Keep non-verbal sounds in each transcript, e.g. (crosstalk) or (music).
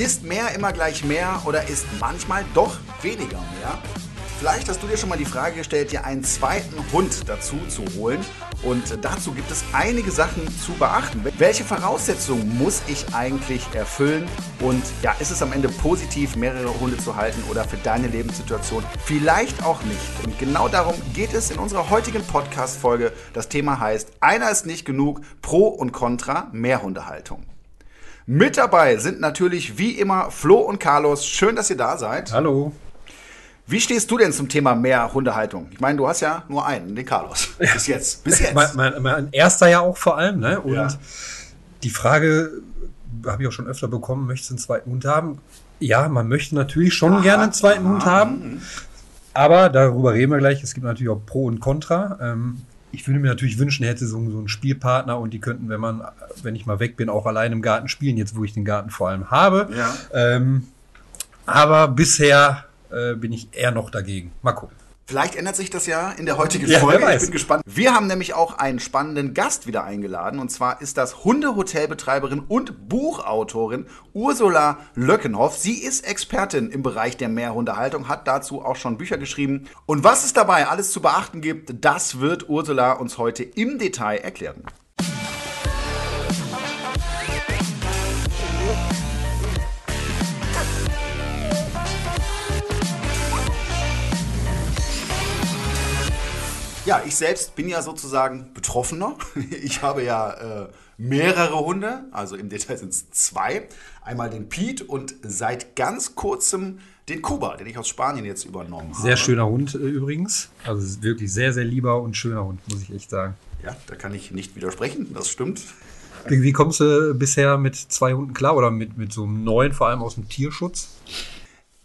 Ist mehr immer gleich mehr oder ist manchmal doch weniger mehr? Vielleicht hast du dir schon mal die Frage gestellt, dir einen zweiten Hund dazu zu holen. Und dazu gibt es einige Sachen zu beachten. Welche Voraussetzungen muss ich eigentlich erfüllen? Und ja, ist es am Ende positiv, mehrere Hunde zu halten oder für deine Lebenssituation vielleicht auch nicht? Und genau darum geht es in unserer heutigen Podcast-Folge. Das Thema heißt, einer ist nicht genug, Pro und Contra Mehrhundehaltung. Mit dabei sind natürlich wie immer Flo und Carlos. Schön, dass ihr da seid. Hallo. Wie stehst du denn zum Thema mehr Hundehaltung? Ich meine, du hast ja nur einen, den Carlos. Bis jetzt. Bis jetzt. mein, mein, mein, erster ja auch vor allem. Ne? Und ja. die Frage habe ich auch schon öfter bekommen, möchtest du einen zweiten Hund haben? Ja, man möchte natürlich schon aha, gerne einen zweiten aha, Hund haben. Aber darüber reden wir gleich. Es gibt natürlich auch Pro und Contra. Ähm, ich würde mir natürlich wünschen, hätte so, so einen Spielpartner und die könnten, wenn man, wenn ich mal weg bin, auch allein im Garten spielen, jetzt wo ich den Garten vor allem habe. Ja. Ähm, aber bisher äh, bin ich eher noch dagegen. Mal gucken. Vielleicht ändert sich das ja in der heutigen ja, Folge. Ich bin gespannt. Wir haben nämlich auch einen spannenden Gast wieder eingeladen. Und zwar ist das Hundehotelbetreiberin und Buchautorin Ursula Löckenhoff. Sie ist Expertin im Bereich der Mehrhundehaltung, hat dazu auch schon Bücher geschrieben. Und was es dabei alles zu beachten gibt, das wird Ursula uns heute im Detail erklären. Ja, ich selbst bin ja sozusagen Betroffener. (laughs) Ich habe ja äh, mehrere Hunde, also im Detail sind es zwei. Einmal den Pete und seit ganz kurzem den Kuba, den ich aus Spanien jetzt übernommen habe. Sehr schöner Hund äh, übrigens. Also wirklich sehr, sehr lieber und schöner Hund, muss ich echt sagen. Ja, da kann ich nicht widersprechen, das stimmt. Wie, wie kommst du bisher mit zwei Hunden klar oder mit, mit so einem neuen, vor allem aus dem Tierschutz?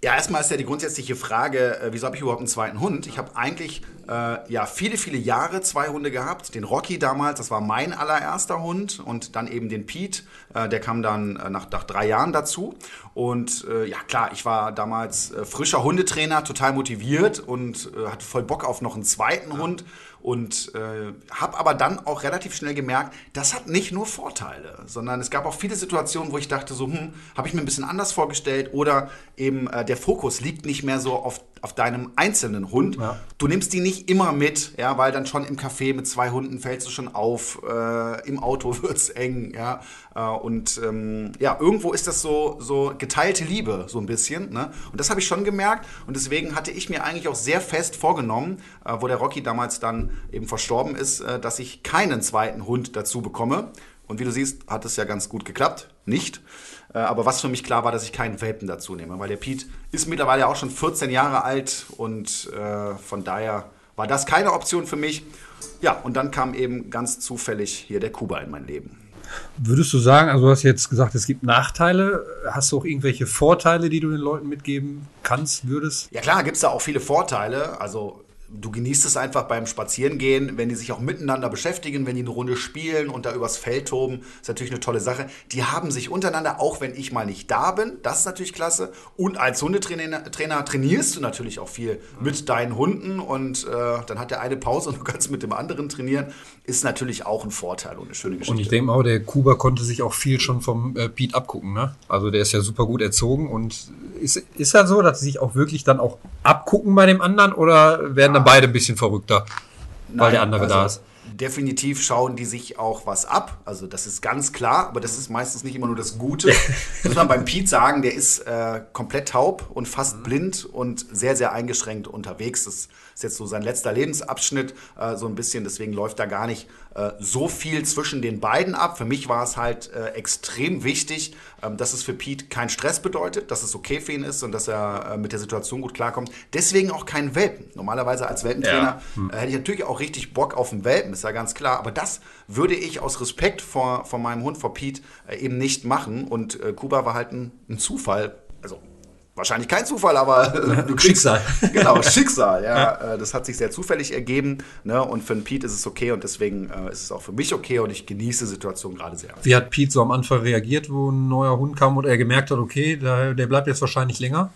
Ja, erstmal ist ja die grundsätzliche Frage, äh, wieso habe ich überhaupt einen zweiten Hund? Ich habe eigentlich äh, ja viele, viele Jahre zwei Hunde gehabt. Den Rocky damals, das war mein allererster Hund und dann eben den Pete, äh, der kam dann äh, nach, nach drei Jahren dazu. Und äh, ja klar, ich war damals äh, frischer Hundetrainer, total motiviert und hatte voll Bock auf noch einen zweiten. Hund und äh, habe aber dann auch relativ schnell gemerkt, das hat nicht nur Vorteile, sondern es gab auch viele Situationen, wo ich dachte, so, hm, habe ich mir ein bisschen anders vorgestellt oder eben äh, der Fokus liegt nicht mehr so auf, auf deinem einzelnen Hund. Ja. Du nimmst die nicht immer mit, ja, weil dann schon im Café mit zwei Hunden fällst du schon auf, äh, im Auto (laughs) wird es eng, ja. Äh, und ähm, ja, irgendwo ist das so, so geteilte Liebe, so ein bisschen. Ne? Und das habe ich schon gemerkt. Und deswegen hatte ich mir eigentlich auch sehr fest vorgenommen, äh, wo der Rocky damals dann eben verstorben ist, äh, dass ich keinen zweiten Hund dazu bekomme. Und wie du siehst, hat es ja ganz gut geklappt. Nicht. Äh, aber was für mich klar war, dass ich keinen Welpen dazu nehme, weil der Pete ist mittlerweile auch schon 14 Jahre alt und äh, von daher war das keine Option für mich. Ja, und dann kam eben ganz zufällig hier der Kuba in mein Leben. Würdest du sagen, also du hast jetzt gesagt, es gibt Nachteile. Hast du auch irgendwelche Vorteile, die du den Leuten mitgeben kannst, würdest? Ja klar, gibt es da auch viele Vorteile. Also du genießt es einfach beim Spazierengehen, wenn die sich auch miteinander beschäftigen, wenn die eine Runde spielen und da übers Feld toben, ist natürlich eine tolle Sache. Die haben sich untereinander, auch wenn ich mal nicht da bin, das ist natürlich klasse. Und als Hundetrainer Trainer trainierst du natürlich auch viel mit deinen Hunden und äh, dann hat der eine Pause und du kannst mit dem anderen trainieren. Ist natürlich auch ein Vorteil und eine schöne Geschichte. Und ich denke auch, der Kuba konnte sich auch viel schon vom äh, Pete abgucken. Ne? Also der ist ja super gut erzogen und ist, ist das so, dass sie sich auch wirklich dann auch abgucken bei dem anderen oder werden dann beide ein bisschen verrückter, weil Nein, der andere also da ist? definitiv schauen die sich auch was ab. Also das ist ganz klar, aber das ist meistens nicht immer nur das Gute. (laughs) muss man beim Pete sagen, der ist äh, komplett taub und fast mhm. blind und sehr, sehr eingeschränkt unterwegs. Das ist jetzt so sein letzter Lebensabschnitt, äh, so ein bisschen. Deswegen läuft da gar nicht äh, so viel zwischen den beiden ab. Für mich war es halt äh, extrem wichtig, ähm, dass es für Pete keinen Stress bedeutet, dass es okay für ihn ist und dass er äh, mit der Situation gut klarkommt. Deswegen auch keinen Welpen. Normalerweise als Welpentrainer ja. hm. Hätte ich natürlich auch richtig Bock auf einen Welpen, ist ja ganz klar. Aber das würde ich aus Respekt vor, vor meinem Hund, vor Pete, äh, eben nicht machen. Und Kuba war halt ein, ein Zufall. Wahrscheinlich kein Zufall, aber äh, (laughs) Schicksal. (laughs) Genau, Schicksal. Ja, ja, äh, das hat sich sehr zufällig ergeben. Ne? Und für den Pete ist es okay und deswegen äh, ist es auch für mich okay und ich genieße die Situation gerade sehr. Wie hat Pete so am Anfang reagiert, wo ein neuer Hund kam und er gemerkt hat, okay, der, der bleibt jetzt wahrscheinlich länger?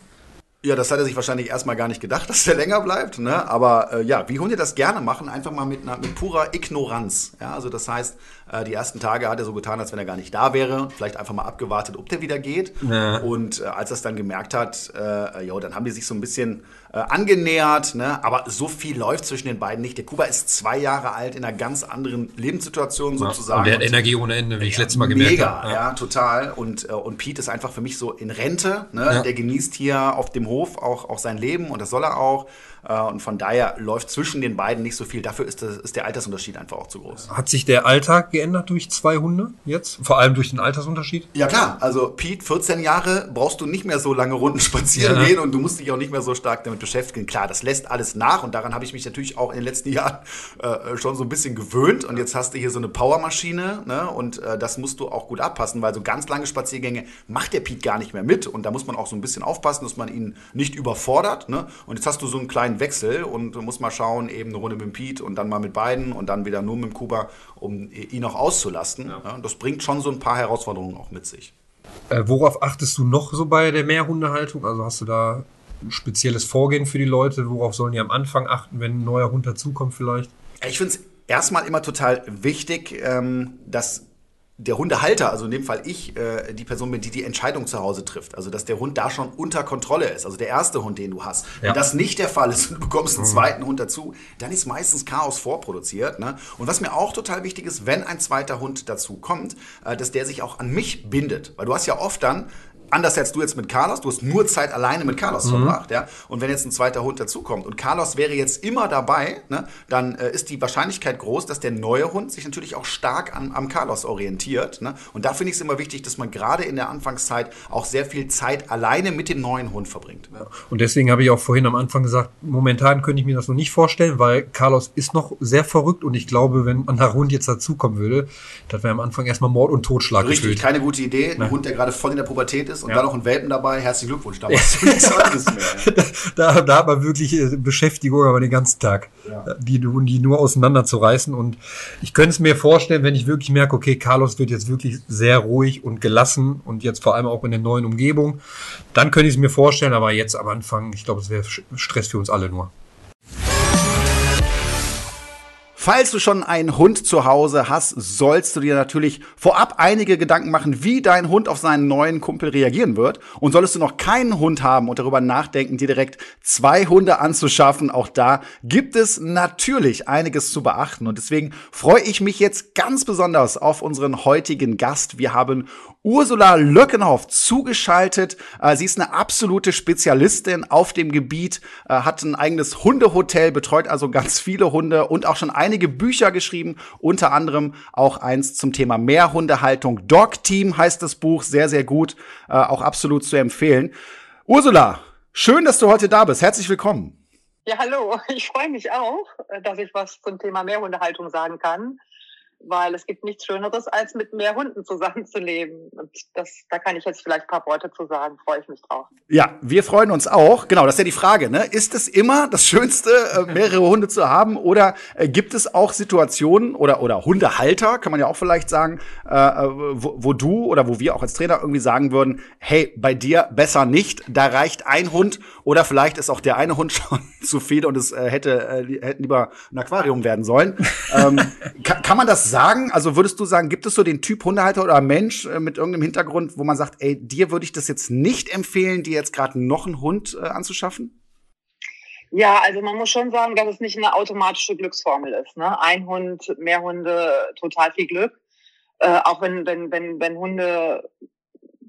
Ja, das hat er sich wahrscheinlich erstmal gar nicht gedacht, (laughs) dass der länger bleibt. Ne? Aber äh, ja, wie Hunde das gerne machen, einfach mal mit, einer, mit purer Ignoranz. Ja, also das heißt, äh, die ersten Tage hat er so getan, als wenn er gar nicht da wäre. Vielleicht einfach mal abgewartet, ob der wieder geht. Ja. Und äh, als er es dann gemerkt hat, äh, jo, dann haben die sich so ein bisschen äh, angenähert. Ne? Aber so viel läuft zwischen den beiden nicht. Der Kuba ist zwei Jahre alt in einer ganz anderen Lebenssituation sozusagen. Und der hat Energie ohne Ende, wie ich letztes Mal gemerkt habe. Mega, ja. ja. total. Und, äh, und Pete ist einfach für mich so in Rente. Ne? Ja. Der genießt hier auf dem Hof auch, auch sein Leben und das soll er auch. Äh, und von daher läuft zwischen den beiden nicht so viel. Dafür ist, das, ist der Altersunterschied einfach auch zu groß. Hat sich der Alltag geändert durch zwei Hunde jetzt? Vor allem durch den Altersunterschied? Ja klar, also Pete, 14 Jahre, brauchst du nicht mehr so lange Runden spazieren ja. gehen und du musst dich auch nicht mehr so stark damit beschäftigen. Klar, das lässt alles nach und daran habe ich mich natürlich auch in den letzten (laughs) Jahren äh, schon so ein bisschen gewöhnt. Und jetzt hast du hier so eine Powermaschine ne? und äh, das musst du auch gut abpassen, weil so ganz lange Spaziergänge macht der Pete gar nicht mehr mit. Und da muss man auch so ein bisschen aufpassen, dass man ihn nicht überfordert. Ne? Und jetzt hast du so einen kleinen Wechsel und du musst mal schauen, eben eine Runde mit dem Pete und dann mal mit beiden und dann wieder nur mit dem Kuba, um ihn auch auszulasten. Ja, das bringt schon so ein paar Herausforderungen auch mit sich. Äh, worauf achtest du noch so bei der Mehrhundehaltung? Also hast du da ein spezielles Vorgehen für die Leute? Worauf sollen die am Anfang achten, wenn ein neuer Hund dazukommt vielleicht? Ich finde es erstmal immer total wichtig, ähm, dass der Hundehalter, also in dem Fall ich, äh, die Person bin, die die Entscheidung zu Hause trifft. Also dass der Hund da schon unter Kontrolle ist. Also der erste Hund, den du hast. Ja. Wenn das nicht der Fall ist und du bekommst einen mhm. zweiten Hund dazu, dann ist meistens Chaos vorproduziert. Ne? Und was mir auch total wichtig ist, wenn ein zweiter Hund dazu kommt, äh, dass der sich auch an mich bindet. Weil du hast ja oft dann anders als du jetzt mit Carlos, du hast nur Zeit alleine mit Carlos mhm. verbracht, ja. Und wenn jetzt ein zweiter Hund dazukommt und Carlos wäre jetzt immer dabei, ne, dann äh, ist die Wahrscheinlichkeit groß, dass der neue Hund sich natürlich auch stark an, am Carlos orientiert. Ne? Und da finde ich es immer wichtig, dass man gerade in der Anfangszeit auch sehr viel Zeit alleine mit dem neuen Hund verbringt. Ja. Und deswegen habe ich auch vorhin am Anfang gesagt, momentan könnte ich mir das noch nicht vorstellen, weil Carlos ist noch sehr verrückt und ich glaube, wenn ein Hund jetzt dazukommen würde, das wäre am Anfang erstmal Mord und Totschlag. Richtig, gefühlt. keine gute Idee. Ein Hund, der gerade voll in der Pubertät ist ist und ja. dann noch ein Welpen dabei, herzlichen Glückwunsch, da machst (laughs) du nichts anderes mehr. da, da hat man wirklich äh, Beschäftigung aber den ganzen Tag, ja. die, die nur auseinanderzureißen und ich könnte es mir vorstellen, wenn ich wirklich merke, okay, Carlos wird jetzt wirklich sehr ruhig und gelassen und jetzt vor allem auch in der neuen Umgebung, dann könnte ich es mir vorstellen, aber jetzt am Anfang, ich glaube, es wäre Stress für uns alle nur. Falls du schon einen Hund zu Hause hast, sollst du dir natürlich vorab einige Gedanken machen, wie dein Hund auf seinen neuen Kumpel reagieren wird. Und solltest du noch keinen Hund haben und darüber nachdenken, dir direkt zwei Hunde anzuschaffen, auch da gibt es natürlich einiges zu beachten. Und deswegen freue ich mich jetzt ganz besonders auf unseren heutigen Gast. Wir haben Ursula Löckenhoff zugeschaltet. Äh, sie ist eine absolute Spezialistin auf dem Gebiet, äh, hat ein eigenes Hundehotel, betreut also ganz viele Hunde und auch schon einige Bücher geschrieben, unter anderem auch eins zum Thema Mehrhundehaltung. Dog Team heißt das Buch, sehr, sehr gut, äh, auch absolut zu empfehlen. Ursula, schön, dass du heute da bist. Herzlich willkommen. Ja, hallo. Ich freue mich auch, dass ich was zum Thema Mehrhundehaltung sagen kann weil es gibt nichts Schöneres, als mit mehr Hunden zusammenzuleben. Und das, da kann ich jetzt vielleicht ein paar Worte zu sagen, freue ich mich drauf. Ja, wir freuen uns auch. Genau, das ist ja die Frage. Ne? Ist es immer das Schönste, äh, (laughs) mehrere Hunde zu haben? Oder äh, gibt es auch Situationen oder, oder Hundehalter, kann man ja auch vielleicht sagen, äh, wo, wo du oder wo wir auch als Trainer irgendwie sagen würden, hey, bei dir besser nicht, da reicht ein Hund oder vielleicht ist auch der eine Hund (laughs) schon zu viel und es äh, hätte, äh, hätte lieber ein Aquarium werden sollen. ähm, (laughs) kann, kann man das sagen? Also würdest du sagen, gibt es so den Typ Hundehalter oder Mensch äh, mit irgendeinem Hintergrund, wo man sagt, ey, dir würde ich das jetzt nicht empfehlen, dir jetzt gerade noch einen Hund äh, anzuschaffen? Ja, also man muss schon sagen, dass es nicht eine automatische Glücksformel ist. Ne? Ein Hund, mehr Hunde, total viel Glück. Äh, auch wenn, wenn, wenn, wenn Hunde,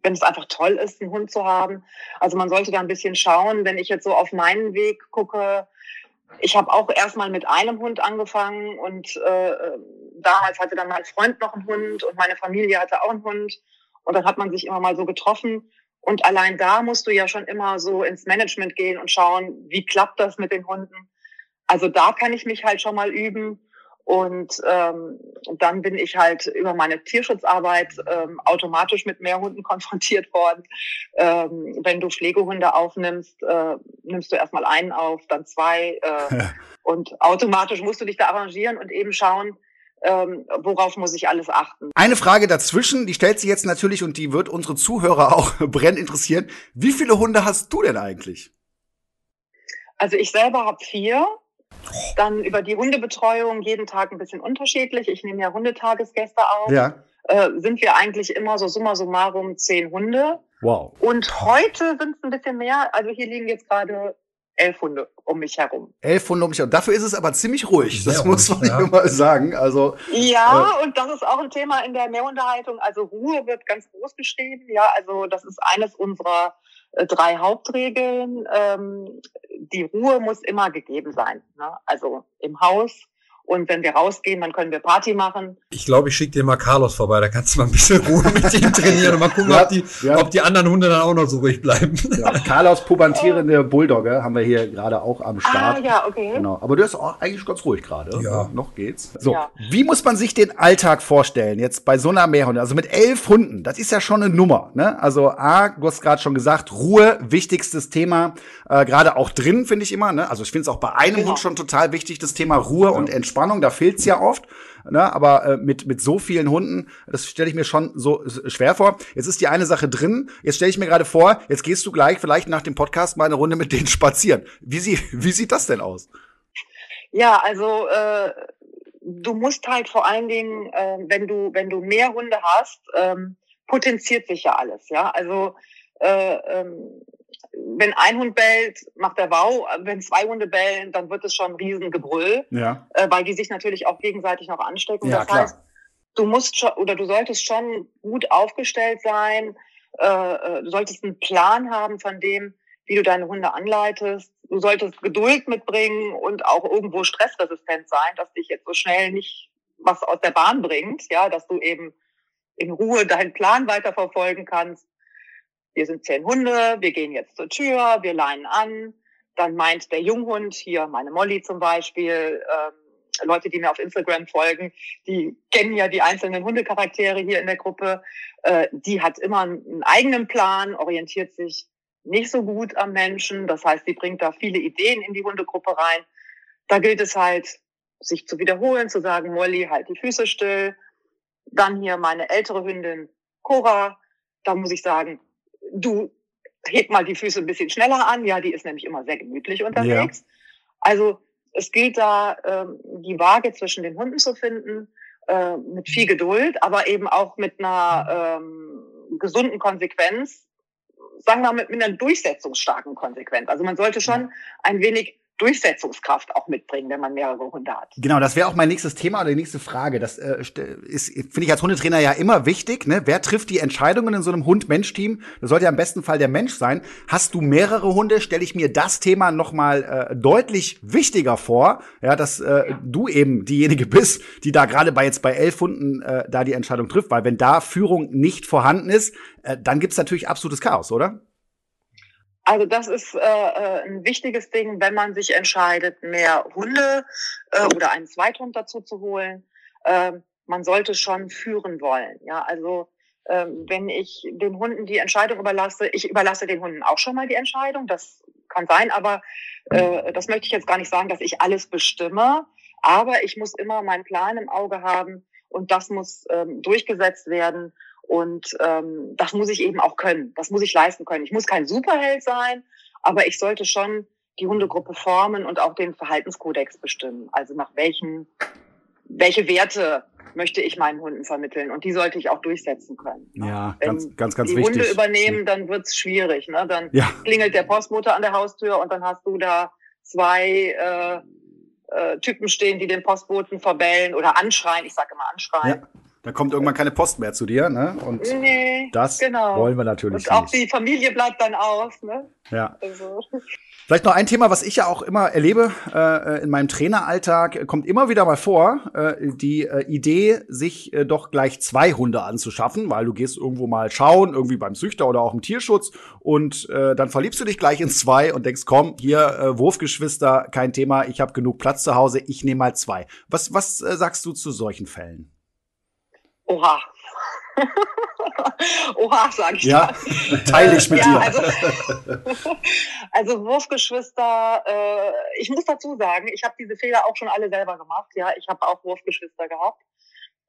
wenn es einfach toll ist, einen Hund zu haben. Also man sollte da ein bisschen schauen. Wenn ich jetzt so auf meinen Weg gucke, ich habe auch erstmal mit einem Hund angefangen und äh, damals hatte dann mein Freund noch einen Hund und meine Familie hatte auch einen Hund. Und dann hat man sich immer mal so getroffen. Und allein da musst du ja schon immer so ins Management gehen und schauen, wie klappt das mit den Hunden. Also da kann ich mich halt schon mal üben. Und ähm, dann bin ich halt über meine Tierschutzarbeit ähm, automatisch mit mehr Hunden (laughs) konfrontiert worden. Ähm, wenn du Pflegehunde aufnimmst, äh, nimmst du erstmal einen auf, dann zwei. Äh, (laughs) und automatisch musst du dich da arrangieren und eben schauen, ähm, worauf muss ich alles achten. Eine Frage dazwischen, die stellt sich jetzt natürlich und die wird unsere Zuhörer (laughs) auch brennend interessieren. Wie viele Hunde hast du denn eigentlich? Also ich selber habe vier. Dann über die Hundebetreuung jeden Tag ein bisschen unterschiedlich. Ich nehme ja Hundetagesgäste auf. Ja. Äh, sind wir eigentlich immer so summa summarum zehn Hunde. Wow. Und heute sind es ein bisschen mehr. Also hier liegen jetzt gerade elf Hunde um mich herum. Elf Hunde um mich herum. Dafür ist es aber ziemlich ruhig. Das Sehr muss man ja. mal sagen. Also Ja, und das ist auch ein Thema in der Mehrunterhaltung. Also Ruhe wird ganz groß geschrieben. Ja, also das ist eines unserer äh, drei Hauptregeln. Ähm, die Ruhe muss immer gegeben sein. Ne? Also im Haus. Und wenn wir rausgehen, dann können wir Party machen. Ich glaube, ich schicke dir mal Carlos vorbei, da kannst du mal ein bisschen Ruhe mit ihm trainieren und mal gucken, Ja, ob, die, ja. ob die anderen Hunde dann auch noch so ruhig bleiben. ja, Carlos pubertierende Bulldogge haben wir hier gerade auch am Start. Ah, ja, okay. Genau. Aber du bist auch eigentlich ganz ruhig gerade. Ja. Noch geht's. So. Ja. Wie muss man sich den Alltag vorstellen jetzt bei so einer Mehrhunde? Also mit elf Hunden, das ist ja schon eine Nummer. Ne? Also A, du hast gerade schon gesagt, Ruhe, wichtigstes Thema. Äh, gerade auch drin, finde ich immer. Ne? Also ich finde es auch bei einem Genau. Hund schon total wichtig, das Thema Ruhe und Entspannung. Da fehlt's ja oft. Ne? Aber äh, mit, mit so vielen Hunden, das stelle ich mir schon so schwer vor. Jetzt ist die eine Sache drin. Jetzt stelle ich mir gerade vor, jetzt gehst du gleich vielleicht nach dem Podcast mal eine Runde mit denen spazieren. Wie, sie, (laughs) wie sieht das denn aus? Ja, also äh, du musst halt vor allen Dingen, äh, wenn du wenn du mehr Hunde hast, ähm, potenziert sich ja alles. Ja, also äh, ähm, wenn ein Hund bellt, macht er Wow. Wenn zwei Hunde bellen, dann wird es schon ein Riesengebrüll, Ja. äh, weil die sich natürlich auch gegenseitig noch anstecken. Ja, das klar. heißt, du musst schon oder du solltest schon gut aufgestellt sein. Äh, äh, du solltest einen Plan haben von dem, wie du deine Hunde anleitest. Du solltest Geduld mitbringen und auch irgendwo stressresistent sein, dass dich jetzt so schnell nicht was aus der Bahn bringt, ja, dass du eben in Ruhe deinen Plan weiterverfolgen kannst. Wir sind zehn Hunde, wir gehen jetzt zur Tür, wir leinen an. Dann meint der Junghund, hier meine Molly zum Beispiel, ähm, Leute, die mir auf Instagram folgen, die kennen ja die einzelnen Hundecharaktere hier in der Gruppe. Äh, die hat immer einen, eigenen Plan, orientiert sich nicht so gut am Menschen. Das heißt, sie bringt da viele Ideen in die Hundegruppe rein. Da gilt es halt, sich zu wiederholen, zu sagen, Molly, halt die Füße still. Dann hier meine ältere Hündin Cora. Da muss ich sagen, du heb mal die Füße ein bisschen schneller an. Ja, die ist nämlich immer sehr gemütlich unterwegs. Also es gilt da, ähm, die Waage zwischen den Hunden zu finden, äh, mit viel Geduld, aber eben auch mit einer ähm, gesunden Konsequenz, sagen wir mal mit, mit einer durchsetzungsstarken Konsequenz. Also man sollte schon ein wenig Durchsetzungskraft auch mitbringen, wenn man mehrere Hunde hat. Genau, das wäre auch mein nächstes Thema oder die nächste Frage. Das äh, st- ist, finde ich als Hundetrainer ja immer wichtig. Ne? Wer trifft die Entscheidungen in so einem Hund-Mensch-Team? Das sollte ja im besten Fall der Mensch sein. Hast du mehrere Hunde, stelle ich mir das Thema noch mal äh, deutlich wichtiger vor, ja, dass äh, du eben diejenige bist, die da gerade bei jetzt bei elf Hunden äh, da die Entscheidung trifft. Weil wenn da Führung nicht vorhanden ist, äh, dann gibt's natürlich absolutes Chaos, oder? Also das ist äh, äh, ein wichtiges Ding, wenn man sich entscheidet, mehr Hunde äh, oder einen Zweithund dazu zu holen. Äh, man sollte schon führen wollen. Ja, also ähm, wenn ich den Hunden die Entscheidung überlasse, ich überlasse den Hunden auch schon mal die Entscheidung. Das kann sein, aber äh, das möchte ich jetzt gar nicht sagen, dass ich alles bestimme. Aber ich muss immer meinen Plan im Auge haben und das muss ähm, durchgesetzt werden. Und ähm, das muss ich eben auch können. Das muss ich leisten können. Ich muss kein Superheld sein, aber ich sollte schon die Hundegruppe formen und auch den Verhaltenskodex bestimmen. Also nach welchen, welche Werte möchte ich meinen Hunden vermitteln und die sollte ich auch durchsetzen können. Ja, Wenn ganz, ganz, ganz die wichtig. Hunde übernehmen, dann wird's schwierig. Ne? Dann Ja. klingelt der Postbote an der Haustür und dann hast du da zwei äh, äh, Typen stehen, die den Postboten verbellen oder anschreien. Ich sage immer anschreien. Ja. Da kommt irgendwann keine Post mehr zu dir, ne? Und Nee, das genau. wollen wir natürlich Und auch nicht. die Familie bleibt dann aus. Ne? Ja. Also, Vielleicht noch ein Thema, was ich ja auch immer erlebe äh, in meinem Traineralltag, äh, kommt immer wieder mal vor, äh, die äh, Idee, sich äh, doch gleich zwei Hunde anzuschaffen, weil du gehst irgendwo mal schauen, irgendwie beim Züchter oder auch im Tierschutz und äh, dann verliebst du dich gleich in zwei und denkst, komm, hier äh, Wurfgeschwister, kein Thema, ich habe genug Platz zu Hause, ich nehme mal zwei. Was, was äh, sagst du zu solchen Fällen? Oha. (laughs) oha, sage ich Ja, mal. teile ich mit ja, dir. Also, (laughs) also Wurfgeschwister, äh, ich muss dazu sagen, ich habe diese Fehler auch schon alle selber gemacht. Ja, ich habe auch Wurfgeschwister gehabt.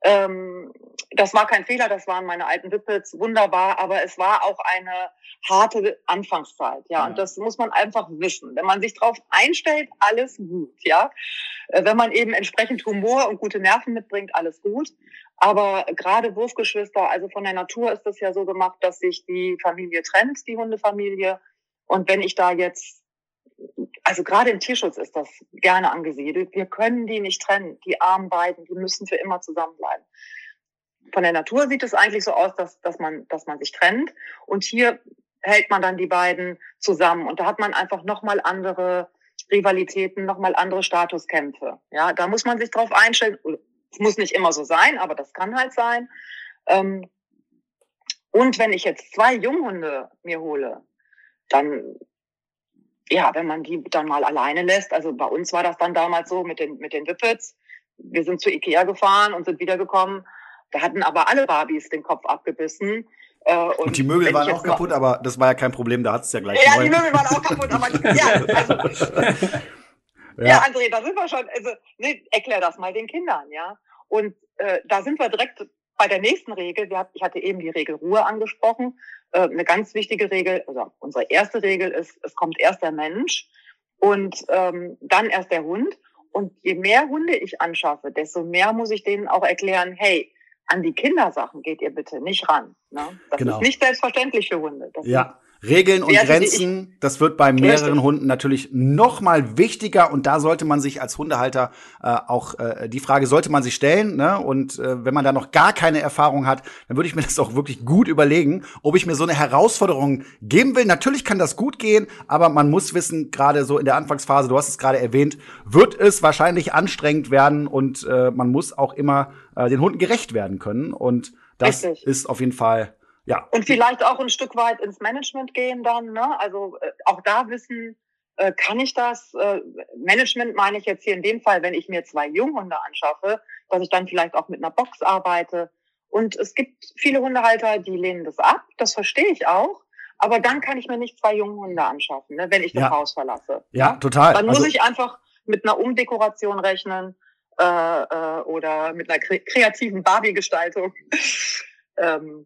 Ähm, das war kein Fehler, das waren meine alten Wippets, wunderbar, aber es war auch eine harte Anfangszeit, ja, ja. und das muss man einfach wissen. Wenn man sich darauf einstellt, alles gut, ja. Äh, wenn man eben entsprechend Humor und gute Nerven mitbringt, alles gut. Aber gerade Wurfgeschwister, also von der Natur ist das ja so gemacht, dass sich die Familie trennt, die Hundefamilie. Und wenn ich da jetzt, also gerade im Tierschutz ist das gerne angesiedelt, wir können die nicht trennen, die armen beiden, die müssen für immer zusammenbleiben. Von der Natur sieht es eigentlich so aus, dass, dass, man, dass man sich trennt. Und hier hält man dann die beiden zusammen. Und da hat man einfach nochmal andere Rivalitäten, nochmal andere Statuskämpfe. Ja, da muss man sich drauf einstellen. Es muss nicht immer so sein, aber das kann halt sein. Ähm, und wenn ich jetzt zwei Junghunde mir hole, dann, ja, wenn man die dann mal alleine lässt, also bei uns war das dann damals so mit den, mit den Whippets. Wir sind zu Ikea gefahren und sind wiedergekommen. Da hatten aber alle Barbies den Kopf abgebissen. Äh, und, und, die Möbel waren auch kaputt, aber das war ja kein Problem, da hat es ja gleich. Ja, neu. die Möbel waren auch kaputt, aber (laughs) ja, also, ja. ja, André, da sind wir schon. Also, nee, erklär das mal den Kindern, ja. Und äh, da sind wir direkt bei der nächsten Regel. Wir, ich hatte eben die Regel Ruhe angesprochen. Äh, eine ganz wichtige Regel, also unsere erste Regel ist, es kommt erst der Mensch und ähm, dann erst der Hund. Und je mehr Hunde ich anschaffe, desto mehr muss ich denen auch erklären, hey, an die Kindersachen geht ihr bitte nicht ran. Ne? Das genau. ist nicht selbstverständlich für Hunde. Das ja. Regeln und Grenzen, das wird bei mehreren Richtig. Hunden natürlich noch mal wichtiger und da sollte man sich als Hundehalter äh, auch äh, die Frage sollte man sich stellen. Ne? Und äh, wenn man da noch gar keine Erfahrung hat, dann würde ich mir (laughs) das auch wirklich gut überlegen, ob ich mir so eine Herausforderung geben will. Natürlich kann das gut gehen, aber man muss wissen, gerade so in der Anfangsphase, du hast es gerade erwähnt, wird es wahrscheinlich anstrengend werden und äh, man muss auch immer äh, den Hunden gerecht werden können. Und das Richtig. ist auf jeden Fall ja. Und vielleicht auch ein Stück weit ins Management gehen dann, ne? Also äh, auch da wissen, äh, kann ich das? Äh, Management meine ich jetzt hier in dem Fall, wenn ich mir zwei Junghunde anschaffe, dass ich dann vielleicht auch mit einer Box arbeite. Und es gibt viele Hundehalter, die lehnen das ab, das verstehe ich auch. Aber dann kann ich mir nicht zwei Junghunde anschaffen, ne, wenn ich das ja. Haus verlasse. Ja, total. Dann muss also, ich einfach mit einer Umdekoration rechnen äh, äh, oder mit einer kre kreativen Barbie-Gestaltung. (laughs) ähm,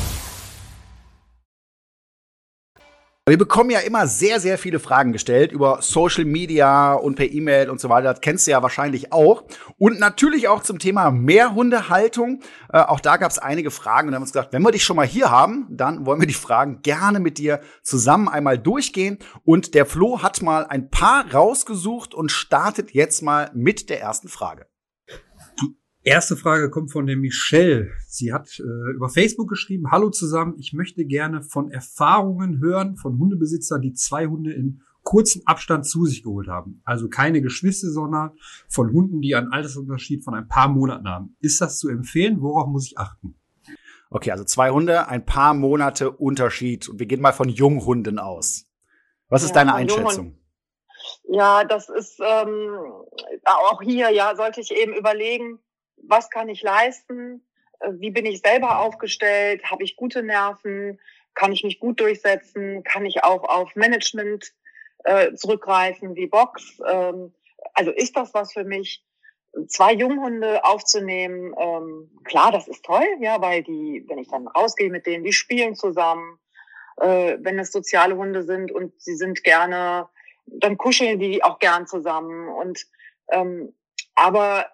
Wir bekommen ja immer sehr, sehr viele Fragen gestellt über Social Media und per E-Mail und so weiter. Das kennst du ja wahrscheinlich auch. Und natürlich auch zum Thema Mehrhundehaltung. Äh, auch da gab es einige Fragen und haben uns gesagt, wenn wir dich schon mal hier haben, dann wollen wir die Fragen gerne mit dir zusammen einmal durchgehen. Und der Flo hat mal ein paar rausgesucht und startet jetzt mal mit der ersten Frage. Erste Frage kommt von der Michelle. Sie hat äh, über Facebook geschrieben, Hallo zusammen, ich möchte gerne von Erfahrungen hören von Hundebesitzern, die zwei Hunde in kurzen Abstand zu sich geholt haben. Also keine Geschwister, sondern von Hunden, die einen Altersunterschied von ein paar Monaten haben. Ist das zu empfehlen? Worauf muss ich achten? Okay, also zwei Hunde, ein paar Monate Unterschied. Und wir gehen mal von Junghunden aus. Was ist ja, deine Einschätzung? Ja, das ist ähm, auch hier, ja, sollte ich eben überlegen, was kann ich leisten? Äh, wie bin ich selber aufgestellt? Habe ich gute Nerven? Kann ich mich gut durchsetzen? Kann ich auch auf Management äh, zurückgreifen wie Box? Ähm, also ist das was für mich? Zwei Junghunde aufzunehmen, ähm, klar, das ist toll, ja, weil die, wenn ich dann rausgehe mit denen, die spielen zusammen, äh, wenn es soziale Hunde sind und sie sind gerne, dann kuscheln die auch gern zusammen. Und ähm, aber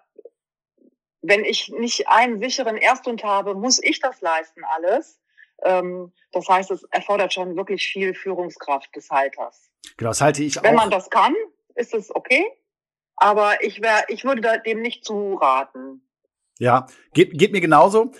wenn ich nicht einen sicheren Ersthund habe, muss ich das leisten alles. Ähm, das heißt, es erfordert schon wirklich viel Führungskraft des Halters. Genau, das halte ich auch. Wenn man das kann, ist es okay. Aber ich wäre, ich würde dem nicht zuraten. Ja, geht, geht mir genauso.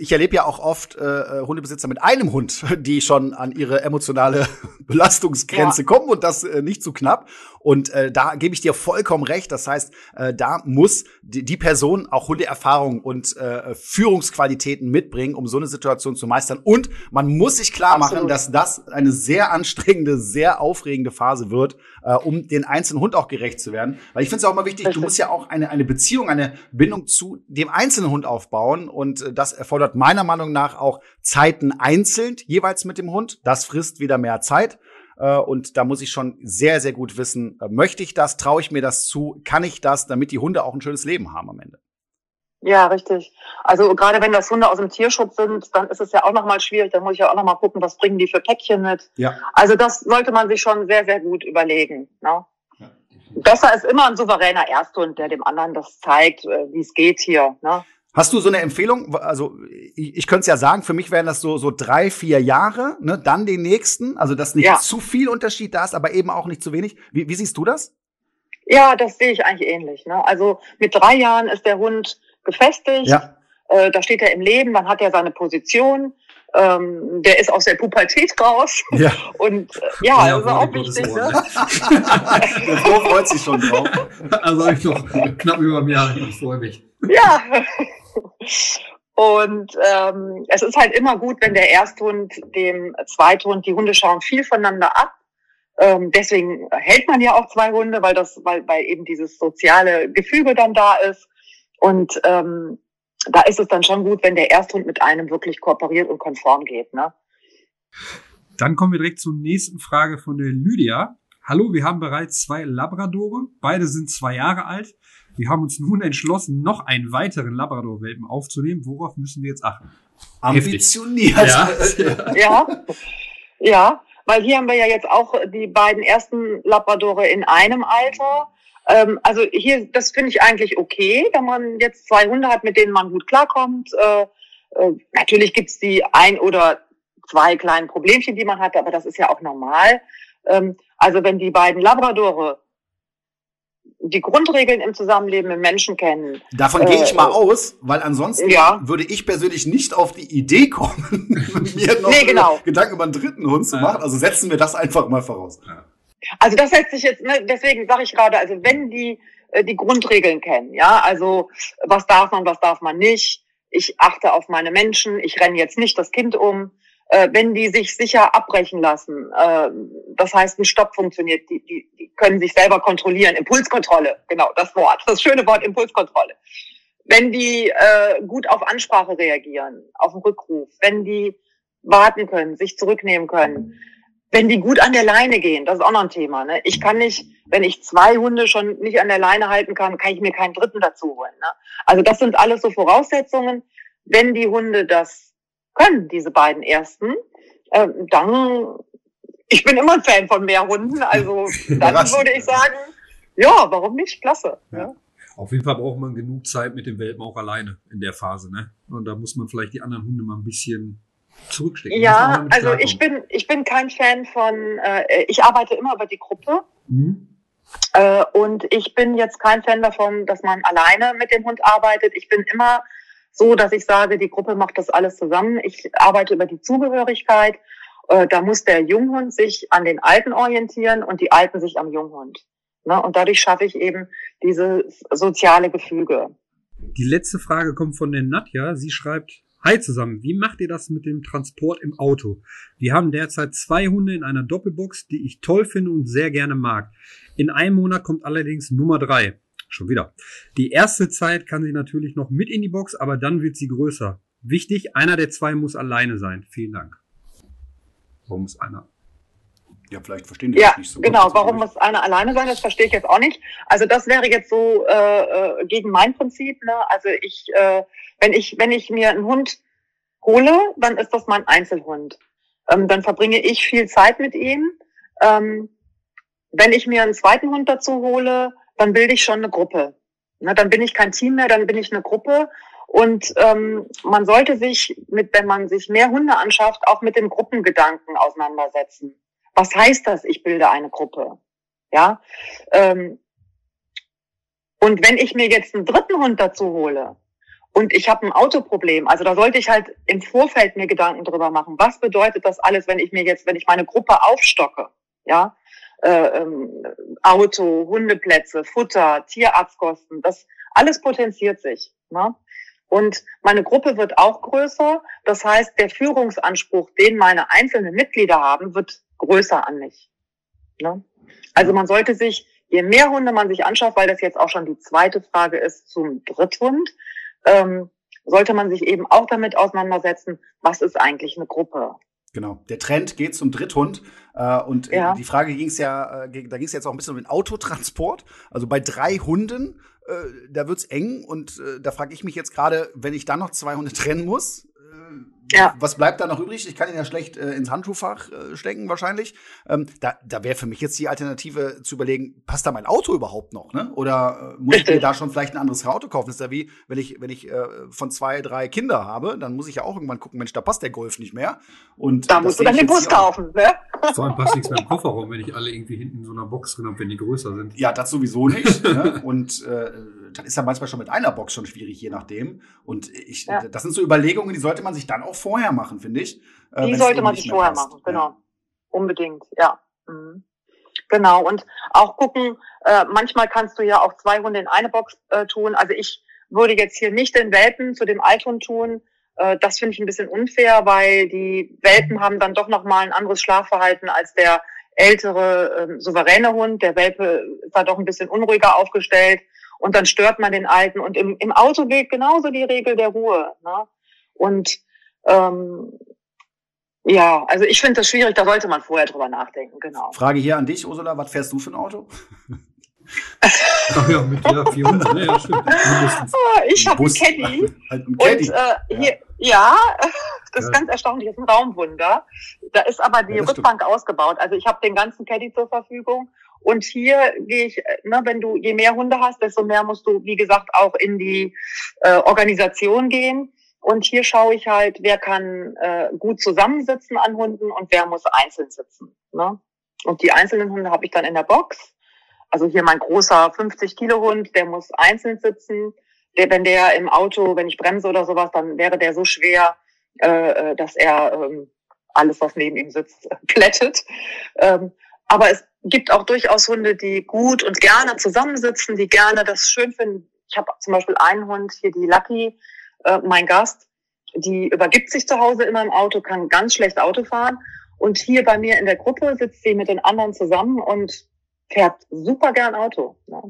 Ich erlebe ja auch oft äh, äh, Hundebesitzer mit einem Hund, die schon an ihre emotionale (laughs) Belastungsgrenze ja. kommen und das äh, nicht zu knapp. Und äh, da gebe ich dir vollkommen recht. Das heißt, äh, da muss die, die Person auch Hundeerfahrung und äh, Führungsqualitäten mitbringen, um so eine Situation zu meistern. Und man muss sich klar Absolut. machen, dass das eine sehr anstrengende, sehr aufregende Phase wird, äh, um den einzelnen Hund auch gerecht zu werden. Weil ich finde es auch immer wichtig, du musst ja auch eine, eine Beziehung, eine Bindung zu dem einzelnen Hund aufbauen. Und äh, das erfordert meiner Meinung nach auch Zeiten einzeln, jeweils mit dem Hund. Das frisst wieder mehr Zeit. Äh, und da muss ich schon sehr, sehr gut wissen, äh, möchte ich das, traue ich mir das zu, kann ich das, damit die Hunde auch ein schönes Leben haben am Ende. Ja, richtig. Also gerade wenn das Hunde aus dem Tierschutz sind, dann ist es ja auch nochmal schwierig. Dann muss ich ja auch nochmal gucken, was bringen die für Päckchen mit. Ja. Also das sollte man sich schon sehr, sehr gut überlegen. Ne? Besser ist immer ein souveräner Ersthund, der dem anderen das zeigt, wie es geht hier. Ne? Hast du so eine Empfehlung? Also ich, ich könnte es ja sagen, für mich wären das so so drei, vier Jahre, ne? Dann den nächsten, also dass nicht ja. zu viel Unterschied da ist, aber eben auch nicht zu wenig. Wie, wie siehst du das? Ja, das sehe ich eigentlich ähnlich. Ne? Also mit drei Jahren ist der Hund gefestigt, ja. äh, da steht er im Leben, dann hat er seine Position. Ähm, der ist aus der Pubertät raus. Ja. Und äh, ja, ja, das ist auch wichtig. Ne? (laughs) der Flo freut sich schon drauf. Also ich noch knapp über ein Jahr, ich freue mich. Ja. Und ähm, es ist halt immer gut, wenn der Ersthund dem Zweithund, die Hunde schauen viel voneinander ab. Ähm, deswegen hält man ja auch zwei Hunde, weil das, weil, weil eben dieses soziale Gefüge dann da ist. Und ähm, da ist es dann schon gut, wenn der Ersthund mit einem wirklich kooperiert und konform geht. Ne? Dann kommen wir direkt zur nächsten Frage von der Lydia. Hallo, wir haben bereits zwei Labradore. Beide sind zwei Jahre alt. Wir haben uns nun entschlossen, noch einen weiteren Labrador-Welpen aufzunehmen. Worauf müssen wir jetzt achten? Ambitioniert. Ja. (laughs) ja. ja, weil hier haben wir ja jetzt auch die beiden ersten Labradore in einem Alter. Ähm, also hier, das finde ich eigentlich okay, wenn man jetzt zwei Hunde hat, mit denen man gut klarkommt. Äh, äh, natürlich gibt's die ein oder zwei kleinen Problemchen, die man hat, aber das ist ja auch normal. Ähm, also wenn die beiden Labradore die Grundregeln im Zusammenleben mit Menschen kennen. Davon gehe ich äh, mal aus, weil ansonsten ja. würde ich persönlich nicht auf die Idee kommen, (laughs) mir noch nee, genau. Gedanken über einen dritten Hund zu machen. Also setzen wir das einfach mal voraus. Also das setzt sich jetzt, ne, deswegen sage ich gerade, also wenn die äh, die Grundregeln kennen, ja, also was darf man, was darf man nicht, ich achte auf meine Menschen, ich renne jetzt nicht das Kind um, äh, wenn die sich sicher abbrechen lassen, äh, das heißt, ein Stopp funktioniert, die, die, die können sich selber kontrollieren. Impulskontrolle, genau, das Wort, das schöne Wort Impulskontrolle. Wenn die äh, gut auf Ansprache reagieren, auf den Rückruf, wenn die warten können, sich zurücknehmen können, wenn die gut an der Leine gehen, das ist auch noch ein Thema. Ne? Ich kann nicht, wenn ich zwei Hunde schon nicht an der Leine halten kann, kann ich mir keinen dritten dazu holen. Ne? Also das sind alles so Voraussetzungen. Wenn die Hunde das können, diese beiden ersten, äh, dann, ich bin immer ein Fan von mehr Hunden, also (laughs) dann würde ich sagen, ja, warum nicht? Klasse. Ja. Ja. Auf jeden Fall braucht man genug Zeit mit dem Welpen auch alleine in der Phase, ne? Und da muss man vielleicht die anderen Hunde mal ein bisschen zurückstecken. Ja, also ich bin, ich bin kein Fan von, äh, ich arbeite immer über die Gruppe. Mhm. Äh, und ich bin jetzt kein Fan davon, dass man alleine mit dem Hund arbeitet. Ich bin immer so, dass ich sage, die Gruppe macht das alles zusammen. Ich arbeite über die Zugehörigkeit Äh, da muss der Junghund sich an den Alten orientieren und die Alten sich am Junghund. Ne? Und dadurch schaffe ich eben dieses soziale Gefüge. Die letzte Frage kommt von der Nadja. Sie schreibt, Hi zusammen, wie macht ihr das mit dem Transport im Auto? Wir haben derzeit zwei Hunde in einer Doppelbox, die ich toll finde und sehr gerne mag. In einem Monat kommt allerdings Nummer drei. Schon wieder. Die erste Zeit kann sie natürlich noch mit in die Box, aber dann wird sie größer. Wichtig, einer der zwei muss alleine sein. Vielen Dank. Warum muss einer? Ja, vielleicht verstehen die ja, das nicht so gut. Genau, warum muss einer alleine sein, das verstehe ich jetzt auch nicht. Also das wäre jetzt so äh, äh, gegen mein Prinzip. Ne? Also ich, äh, wenn ich, wenn ich mir einen Hund hole, dann ist das mein Einzelhund. Ähm, dann verbringe ich viel Zeit mit ihm. Ähm, wenn ich mir einen zweiten Hund dazu hole, dann bilde ich schon eine Gruppe. Ne, dann bin ich kein Team mehr, dann bin ich eine Gruppe. Und ähm, man sollte sich, mit, wenn man sich mehr Hunde anschafft, auch mit dem Gruppengedanken auseinandersetzen. Was heißt das, ich bilde eine Gruppe? Ja. Ähm, und wenn ich mir jetzt einen dritten Hund dazu hole und ich habe ein Autoproblem, also da sollte ich halt im Vorfeld mir Gedanken drüber machen. Was bedeutet das alles, wenn ich mir jetzt, wenn ich meine Gruppe aufstocke? Ja. Äh, ähm, Auto, Hundeplätze, Futter, Tierarztkosten, das alles potenziert sich. Ne? Und meine Gruppe wird auch größer. Das heißt, der Führungsanspruch, den meine einzelnen Mitglieder haben, wird größer an mich. Ne? Also man sollte sich, je mehr Hunde man sich anschaut, weil das jetzt auch schon die zweite Frage ist zum Dritthund, ähm, sollte man sich eben auch damit auseinandersetzen, was ist eigentlich eine Gruppe? Genau. Der Trend geht zum Dritthund. Äh, und ja. die Frage ging es ja, äh, da ging es jetzt auch ein bisschen um den Autotransport. Also bei drei Hunden, da wird's eng. Und äh, da frage ich mich jetzt gerade, wenn ich dann noch zwei Hunde trennen muss, ja. Was bleibt da noch übrig? Ich kann ihn ja schlecht äh, ins Handschuhfach äh, stecken, wahrscheinlich. Ähm, da da wäre für mich jetzt die Alternative zu überlegen, passt da mein Auto überhaupt noch? Ne? Oder äh, muss ich mir da schon vielleicht ein anderes Auto kaufen? Das ist ja wie, wenn ich, wenn ich äh, von zwei, drei Kinder habe, dann muss ich ja auch irgendwann gucken, Mensch, da passt der Golf nicht mehr. Und da musst du dann den Bus kaufen, ne? Vor allem passt nichts mehr im Kofferraum, wenn ich alle irgendwie hinten in so einer Box drin habe, wenn die größer sind. Ja, das sowieso nicht. ne? (laughs) Und dann ist ja manchmal schon mit einer Box schon schwierig, je nachdem. Und ich, ja. das sind so Überlegungen, die sollte man sich dann auch vorher machen, finde ich. Äh, die sollte man sich vorher passt. machen, genau. Ja. Unbedingt, ja. Mhm. Genau. Und auch gucken, äh, manchmal kannst du ja auch zwei Hunde in eine Box äh, tun. Also ich würde jetzt hier nicht den Welpen zu dem Althund tun. Äh, das finde ich ein bisschen unfair, weil die Welpen haben dann doch nochmal ein anderes Schlafverhalten als der ältere äh, souveräne Hund. Der Welpe ist da doch ein bisschen unruhiger aufgestellt und dann stört man den Alten. Und im, im Auto gilt genauso die Regel der Ruhe. Ne? Und ähm, ja, also ich finde das schwierig, da sollte man vorher drüber nachdenken, genau. Frage hier an dich, Ursula, was fährst du für ein Auto? Ach (laughs) ja, mit der 400, ne? Ja, stimmt. Ah, ich habe einen Caddy. Halt ein Caddy. Und äh, hier, ja, (laughs) das ist ja. ganz erstaunlich, das ist ein Raumwunder. Da ist aber die ja, Rückbank stimmt. ausgebaut. Also ich habe den ganzen Caddy zur Verfügung und hier gehe ich, ne, wenn du je mehr Hunde hast, desto mehr musst du, wie gesagt, auch in die äh, Organisation gehen. Und hier schaue ich halt, wer kann äh, gut zusammensitzen an Hunden und wer muss einzeln sitzen. Ne? Und die einzelnen Hunde habe ich dann in der Box. Also hier mein großer 50 Kilo Hund, der muss einzeln sitzen. Der, wenn der im Auto, wenn ich bremse oder sowas, dann wäre der so schwer, äh, äh dass er ähm, alles, was neben ihm sitzt, (laughs) plättet. Ähm, aber es gibt auch durchaus Hunde, die gut und gerne zusammensitzen, die gerne das schön finden. Ich habe zum Beispiel einen Hund, hier die Lucky, äh, mein Gast, die übergibt sich zu Hause immer im Auto, kann ganz schlecht Auto fahren. Und hier bei mir in der Gruppe sitzt sie mit den anderen zusammen und fährt super gern Auto. Ja,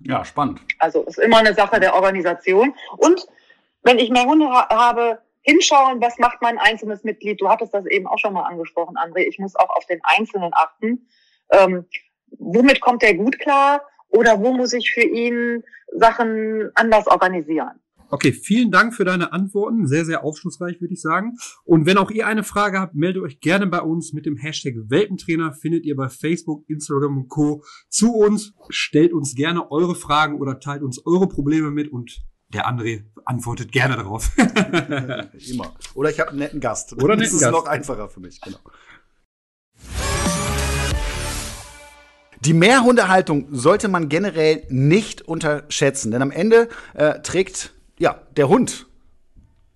ja spannend. Also ist immer eine Sache der Organisation. Und wenn ich mehr Hunde ha habe, hinschauen, was macht mein einzelnes Mitglied. Du hattest das eben auch schon mal angesprochen, André. Ich muss auch auf den Einzelnen achten. Ähm, womit kommt er gut klar? Oder wo muss ich für ihn Sachen anders organisieren? Okay, vielen Dank für deine Antworten. Sehr, sehr aufschlussreich, würde ich sagen. Und wenn auch ihr eine Frage habt, meldet euch gerne bei uns mit dem Hashtag Welpentrainer. Findet ihr bei Facebook, Instagram und Co. zu uns. Stellt uns gerne eure Fragen oder teilt uns eure Probleme mit und der André antwortet gerne darauf. (laughs) Immer. Oder ich habe einen netten Gast. Oder netten das ist Gast. noch einfacher für mich, genau. Die Mehrhundehaltung sollte man generell nicht unterschätzen, denn am Ende äh, trägt ja der Hund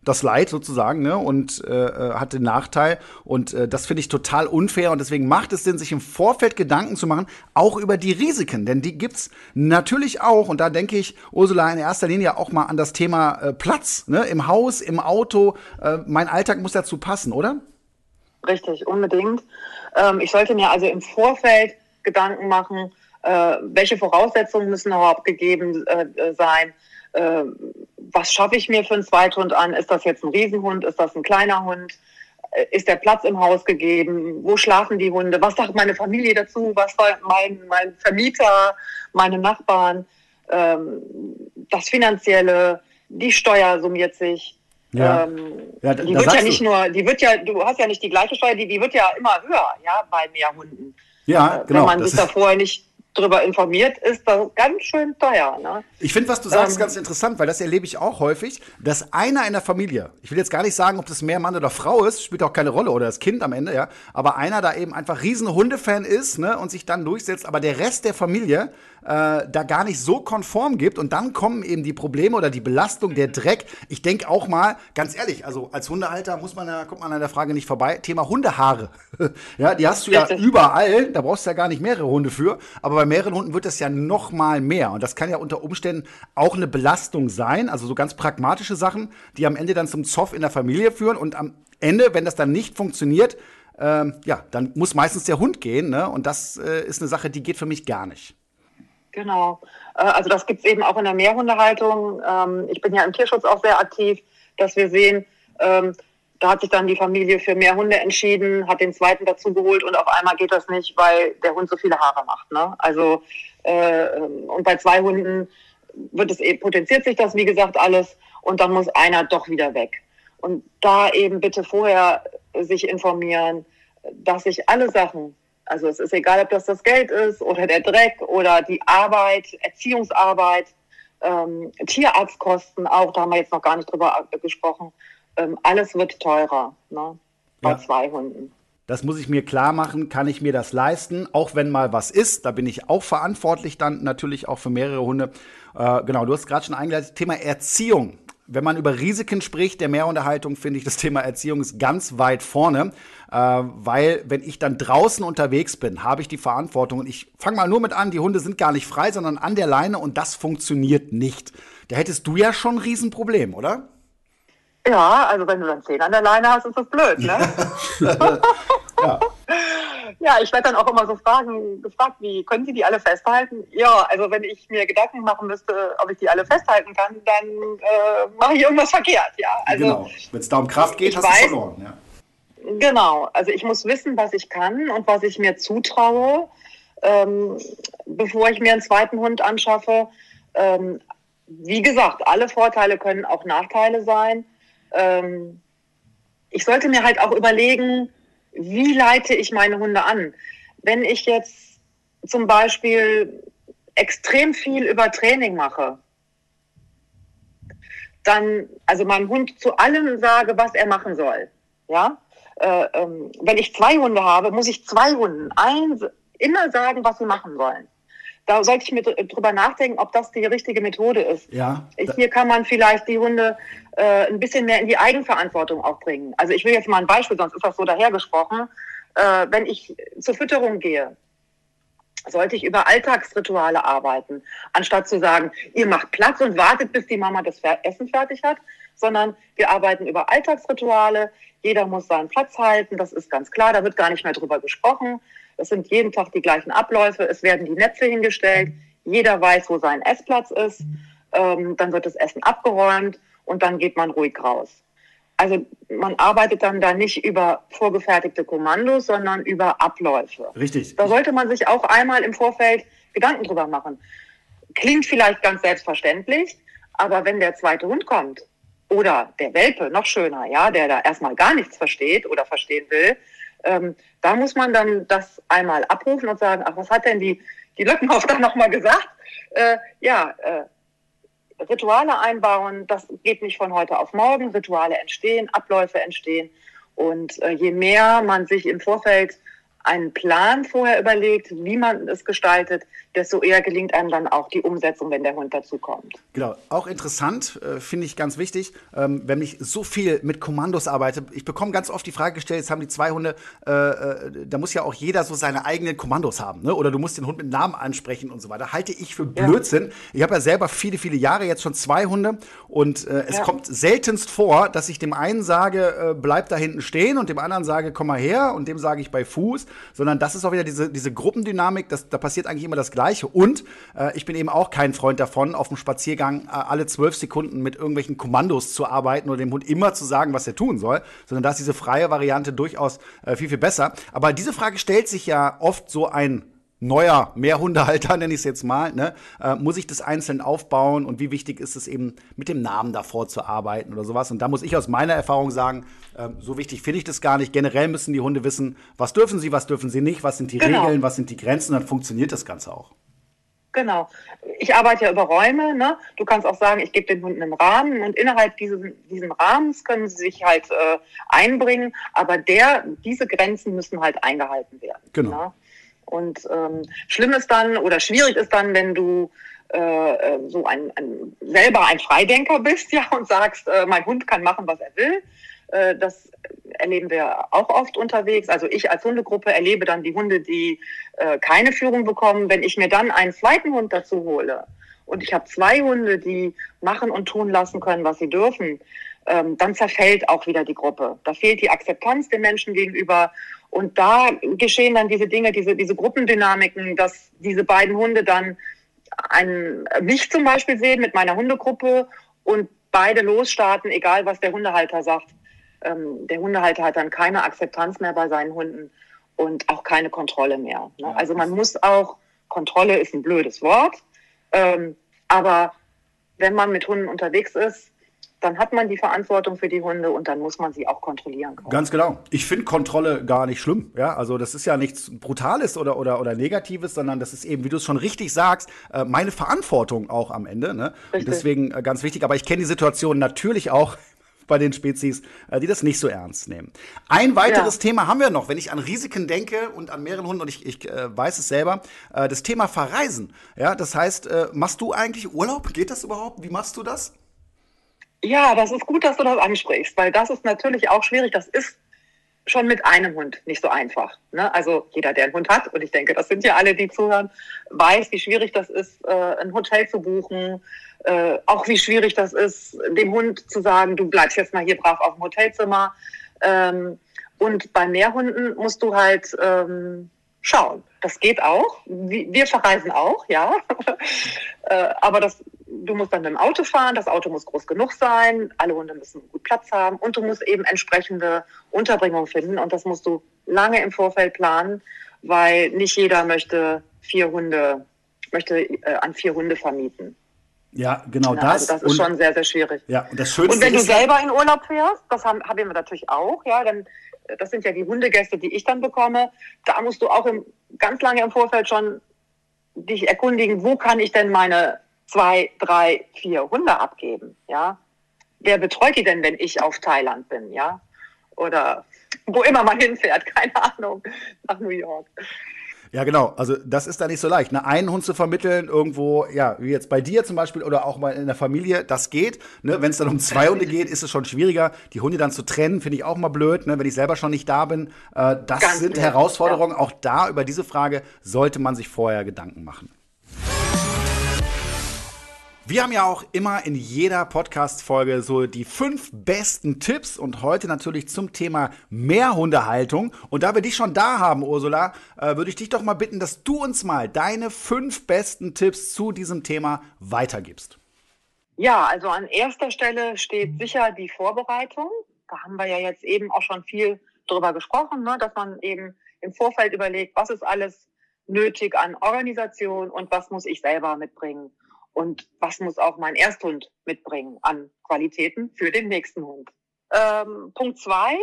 das Leid sozusagen ne? und äh, äh, hat den Nachteil. Und äh, das finde ich total unfair und deswegen macht es Sinn, sich im Vorfeld Gedanken zu machen, auch über die Risiken. Denn die gibt's natürlich auch. Und da denke ich, Ursula, in erster Linie auch mal an das Thema äh, Platz, ne? im Haus, im Auto. Äh, mein Alltag muss dazu passen, oder? Richtig, unbedingt. Ähm, ich sollte mir also im Vorfeld Gedanken machen, äh, welche Voraussetzungen müssen überhaupt gegeben äh, sein äh, was schaffe ich mir für einen Zweithund an? Ist das jetzt ein Riesenhund? Ist das ein kleiner Hund? Äh, ist der Platz im Haus gegeben? Wo schlafen die Hunde? Was sagt meine Familie dazu? Was sagt mein, mein Vermieter, meine Nachbarn? Ähm, das Finanzielle, die Steuer summiert sich. Ja. Ähm, ja, die wird ja nicht du. nur, die wird ja, du hast ja nicht die gleiche Steuer, die, die wird ja immer höher, ja, bei mehr Hunden. Ja, äh, genau. Wenn man sich da vorher nicht drüber informiert, ist das ganz schön teuer. Ne? Ich finde, was du sagst, ähm, ganz interessant, weil das erlebe ich auch häufig, dass einer in der Familie, ich will jetzt gar nicht sagen, ob das mehr Mann oder Frau ist, spielt auch keine Rolle, oder das Kind am Ende, ja, aber einer da eben einfach riesen Hundefan ist ne, und sich dann durchsetzt, aber der Rest der Familie äh, da gar nicht so konform gibt und dann kommen eben die Probleme oder die Belastung, der Dreck. Ich denke auch mal, ganz ehrlich, also als Hundehalter muss man ja, kommt man an der Frage nicht vorbei, Thema Hundehaare. (laughs) ja, die hast du ja überall, da brauchst du ja gar nicht mehrere Hunde für, aber bei mehreren Hunden wird das ja noch mal mehr und das kann ja unter Umständen auch eine Belastung sein, also so ganz pragmatische Sachen, die am Ende dann zum Zoff in der Familie führen und am Ende, wenn das dann nicht funktioniert, ähm, ja, dann muss meistens der Hund gehen, ne? Und das äh, ist eine Sache, die geht für mich gar nicht. Genau. Äh, also das gibt es eben auch in der Mehrhundehaltung. Ähm, ich bin ja im Tierschutz auch sehr aktiv, dass wir sehen, ähm, da hat sich dann die Familie für mehr Hunde entschieden, hat den zweiten dazu geholt und auf einmal geht das nicht, weil der Hund so viele Haare macht. Ne? Also äh, und bei zwei Hunden wird es eben, potenziert sich das, wie gesagt, alles und dann muss einer doch wieder weg. Und da eben bitte vorher sich informieren, dass sich alle Sachen, also es ist egal, ob das das Geld ist oder der Dreck oder die Arbeit, Erziehungsarbeit, ähm, Tierarztkosten auch, da haben wir jetzt noch gar nicht drüber gesprochen. Ähm, alles wird teurer ne? bei ja. zwei Hunden. Das muss ich mir klar machen, kann ich mir das leisten, auch wenn mal was ist. Da bin ich auch verantwortlich dann natürlich auch für mehrere Hunde. Äh, genau, du hast gerade schon eingeleitet, Thema Erziehung wenn man über Risiken spricht, der Mehrunterhaltung, finde ich das Thema Erziehung ist ganz weit vorne, äh, weil wenn ich dann draußen unterwegs bin, habe ich die Verantwortung und ich fange mal nur mit an, die Hunde sind gar nicht frei, sondern an der Leine und das funktioniert nicht. Da hättest du ja schon ein Riesenproblem, oder? Ja, also wenn du dann zehn an der Leine hast, ist das blöd, ne? ja. (laughs) Ja, ich werde dann auch immer so fragen, gefragt, wie können Sie die alle festhalten? Ja, also wenn ich mir Gedanken machen müsste, ob ich die alle festhalten kann, dann äh, mache ich irgendwas verkehrt, ja. Also, genau. Wenn es da um Kraft geht, hast du verloren, ja. Genau, also ich muss wissen, was ich kann und was ich mir zutraue, ähm, bevor ich mir einen zweiten Hund anschaffe. Ähm, wie gesagt, alle Vorteile können auch Nachteile sein. Ähm, ich sollte mir halt auch überlegen, wie leite ich meine Hunde an? Wenn ich jetzt zum Beispiel extrem viel über Training mache, dann, also meinem Hund zu allem sage, was er machen soll. Ja, äh, ähm, wenn ich zwei Hunde habe, muss ich zwei Hunden ein, immer sagen, was sie machen sollen. Da sollte ich mir drüber nachdenken, ob das die richtige Methode ist. Ja. Hier kann man vielleicht die Hunde äh, ein bisschen mehr in die Eigenverantwortung auch bringen. Also ich will jetzt mal ein Beispiel, sonst ist das so dahergesprochen. Äh, wenn ich zur Fütterung gehe, sollte ich über Alltagsrituale arbeiten, anstatt zu sagen, ihr macht Platz und wartet, bis die Mama das Essen fertig hat, sondern wir arbeiten über Alltagsrituale. Jeder muss seinen Platz halten, das ist ganz klar, da wird gar nicht mehr drüber gesprochen. Es sind jeden Tag die gleichen Abläufe. Es werden die Netze hingestellt. Jeder weiß, wo sein Essplatz ist. Ähm, dann wird das Essen abgeräumt und dann geht man ruhig raus. Also man arbeitet dann da nicht über vorgefertigte Kommandos, sondern über Abläufe. Richtig. Da sollte man sich auch einmal im Vorfeld Gedanken drüber machen. Klingt vielleicht ganz selbstverständlich, aber wenn der zweite Hund kommt oder der Welpe, noch schöner, ja, der da erstmal gar nichts versteht oder verstehen will, ähm, da muss man dann das einmal abrufen und sagen, ach, was hat denn die, die Löckenhoff (laughs) da nochmal gesagt? Äh, ja, äh, Rituale einbauen, das geht nicht von heute auf morgen. Rituale entstehen, Abläufe entstehen. Und äh, je mehr man sich im Vorfeld einen Plan vorher überlegt, wie man es gestaltet, desto eher gelingt einem dann auch die Umsetzung, wenn der Hund dazukommt. Genau, auch interessant, äh, finde ich ganz wichtig, ähm, wenn ich so viel mit Kommandos arbeite. Ich bekomme ganz oft die Frage gestellt, jetzt haben die zwei Hunde, äh, äh, da muss ja auch jeder so seine eigenen Kommandos haben, ne? oder du musst den Hund mit Namen ansprechen und so weiter. Halte ich für Blödsinn. Ja. Ich habe ja selber viele, viele Jahre jetzt schon zwei Hunde und äh, es ja. kommt seltenst vor, dass ich dem einen sage, äh, bleib da hinten stehen und dem anderen sage, komm mal her und dem sage ich bei Fuß, sondern das ist auch wieder diese, diese Gruppendynamik, das, da passiert eigentlich immer das Gleiche. Und äh, ich bin eben auch kein Freund davon, auf dem Spaziergang äh, alle zwölf Sekunden mit irgendwelchen Kommandos zu arbeiten oder dem Hund immer zu sagen, was er tun soll, sondern da ist diese freie Variante durchaus äh, viel, viel besser. Aber diese Frage stellt sich ja oft so ein neuer Mehrhundehalter, (laughs) nenne ich es jetzt mal, ne, äh, muss ich das einzeln aufbauen und wie wichtig ist es eben, mit dem Namen davor zu arbeiten oder sowas. Und da muss ich aus meiner Erfahrung sagen, äh, so wichtig finde ich das gar nicht. Generell müssen die Hunde wissen, was dürfen sie, was dürfen sie nicht, was sind die genau. Regeln, was sind die Grenzen, dann funktioniert das Ganze auch. Genau. Ich arbeite ja über Räume. Ne? Du kannst auch sagen, ich gebe den Hunden einen Rahmen und innerhalb dieses, diesen Rahmens können sie sich halt äh, einbringen. Aber der, diese Grenzen müssen halt eingehalten werden. Genau. Ne? Und ähm, schlimm ist dann oder schwierig ist dann, wenn du äh, äh, so ein, ein selber ein Freidenker bist, (laughs) ja, und sagst, äh, mein Hund kann machen, was er will. Äh, das erleben wir auch oft unterwegs. Also ich als Hundegruppe erlebe dann die Hunde, die äh, keine Führung bekommen. Wenn ich mir dann einen zweiten Hund dazu hole und ich habe zwei Hunde, die machen und tun lassen können, was sie dürfen, ähm, dann zerfällt auch wieder die Gruppe. Da fehlt die Akzeptanz den Menschen gegenüber und da geschehen dann diese Dinge, diese, diese Gruppendynamiken, dass diese beiden Hunde dann einen, mich zum Beispiel sehen mit meiner Hundegruppe und beide losstarten, egal was der Hundehalter sagt. Ähm, der Hundehalter hat dann keine Akzeptanz mehr bei seinen Hunden und auch keine Kontrolle mehr. Ne? Also man muss auch, Kontrolle ist ein blödes Wort, ähm, aber wenn man mit Hunden unterwegs ist, dann hat man die Verantwortung für die Hunde und dann muss man sie auch kontrollieren können. Ganz genau. Ich finde Kontrolle gar nicht schlimm. Ja, also das ist ja nichts Brutales oder, oder, oder Negatives, sondern das ist eben, wie du es schon richtig sagst, äh, meine Verantwortung auch am Ende. Ne? Und deswegen äh, ganz wichtig. Aber ich kenne die Situation natürlich auch (laughs) bei den Spezies, äh, die das nicht so ernst nehmen. Ein weiteres ja. Thema haben wir noch, wenn ich an Risiken denke und an mehreren Hunden und ich, ich äh, weiß es selber, äh, das Thema Verreisen. Ja, das heißt, äh, machst du eigentlich Urlaub? Geht das überhaupt? Wie machst du das? Ja, das ist gut, dass du das ansprichst, weil das ist natürlich auch schwierig. Das ist schon mit einem Hund nicht so einfach. Ne? Also jeder, der einen Hund hat, und ich denke, das sind ja alle, die zuhören, weiß, wie schwierig das ist, äh, ein Hotel zu buchen. Äh, auch wie schwierig das ist, dem Hund zu sagen, du bleibst jetzt mal hier brav auf dem Hotelzimmer. Ähm, und bei Mehrhunden musst du halt ähm, schauen. Das geht auch. Wir verreisen auch, ja. (laughs) äh, aber das du musst dann mit dem Auto fahren, das Auto muss groß genug sein, alle Hunde müssen gut Platz haben und du musst eben entsprechende Unterbringung finden und das musst du lange im Vorfeld planen, weil nicht jeder möchte vier Hunde, möchte äh, an vier Hunde vermieten. Ja, genau ja, das. Also das ist und, schon sehr, sehr schwierig. Ja, und das Schönste Und wenn du selber in Urlaub fährst, das haben, haben wir natürlich auch, ja, dann, das sind ja die Hundegäste, die ich dann bekomme, da musst du auch im, ganz lange im Vorfeld schon dich erkundigen, wo kann ich denn meine zwei, drei, vier Hunde abgeben, ja. Wer betreut die denn, wenn ich auf Thailand bin, ja? Oder wo immer man (laughs) hinfährt, keine Ahnung, nach New York. Ja, genau. Also das ist da nicht so leicht. Ne? Einen Hund zu vermitteln, irgendwo, ja, wie jetzt bei dir zum Beispiel oder auch mal in der Familie, das geht. Ne? Wenn es dann um zwei Hunde geht, ist es schon schwieriger. Die Hunde dann zu trennen, finde ich auch mal blöd, ne? wenn ich selber schon nicht da bin. Äh, das Ganz sind blöd. Herausforderungen. Ja. Auch da über diese Frage sollte man sich vorher Gedanken machen. Wir haben ja auch immer in jeder Podcast-Folge so die fünf besten Tipps und heute natürlich zum Thema Mehrhundehaltung. Und da wir dich schon da haben, Ursula, äh, würde ich dich doch mal bitten, dass du uns mal deine fünf besten Tipps zu diesem Thema weitergibst. Ja, also an erster Stelle steht sicher die Vorbereitung. Da haben wir ja jetzt eben auch schon viel drüber gesprochen, ne, dass man eben im Vorfeld überlegt, was ist alles nötig an Organisation und was muss ich selber mitbringen und was muss auch mein Ersthund mitbringen an Qualitäten für den nächsten Hund. Ähm, Punkt zwei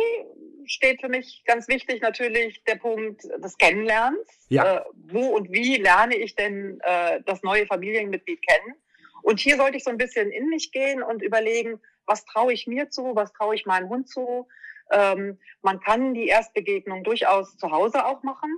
steht für mich ganz wichtig natürlich der Punkt des Kennenlernens. Ja. Äh, wo und wie lerne ich denn äh, das neue Familienmitglied kennen? Und hier sollte ich so ein bisschen in mich gehen und überlegen, was traue ich mir zu, was traue ich meinem Hund zu. Ähm, man kann die Erstbegegnung durchaus zu Hause auch machen.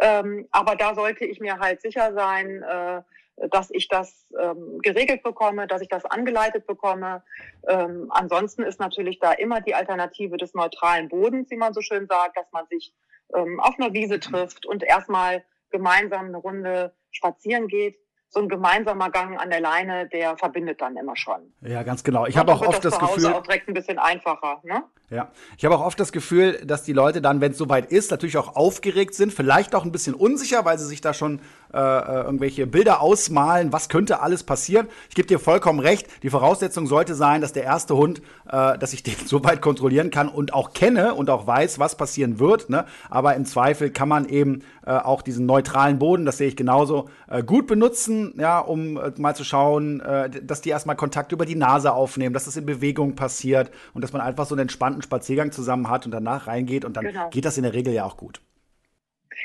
Ähm, aber da sollte ich mir halt sicher sein, äh, dass ich das ähm, geregelt bekomme, dass ich das angeleitet bekomme. Ähm, ansonsten ist natürlich da immer die Alternative des neutralen Bodens, wie man so schön sagt, dass man sich ähm, auf einer Wiese trifft und erstmal gemeinsam eine Runde spazieren geht so ein gemeinsamer Gang an der Leine, der verbindet dann immer schon. Ja, ganz genau. Ich habe auch oft das, das Gefühl, auch direkt ein bisschen einfacher. Ne? Ja, ich habe auch oft das Gefühl, dass die Leute dann, wenn es soweit ist, natürlich auch aufgeregt sind, vielleicht auch ein bisschen unsicher, weil sie sich da schon äh, äh, irgendwelche Bilder ausmalen, was könnte alles passieren. Ich gebe dir vollkommen recht, die Voraussetzung sollte sein, dass der erste Hund, äh, dass ich (laughs) den so weit kontrollieren kann und auch kenne und auch weiß, was passieren wird. Ne? Aber im Zweifel kann man eben äh, auch diesen neutralen Boden, das sehe ich genauso, äh, gut benutzen, ja, um äh, mal zu schauen, dass die erstmal Kontakt über die Nase aufnehmen, dass das in Bewegung passiert und dass man einfach so einen entspannten Spaziergang zusammen hat und danach reingeht und dann genau. geht das in der Regel ja auch gut.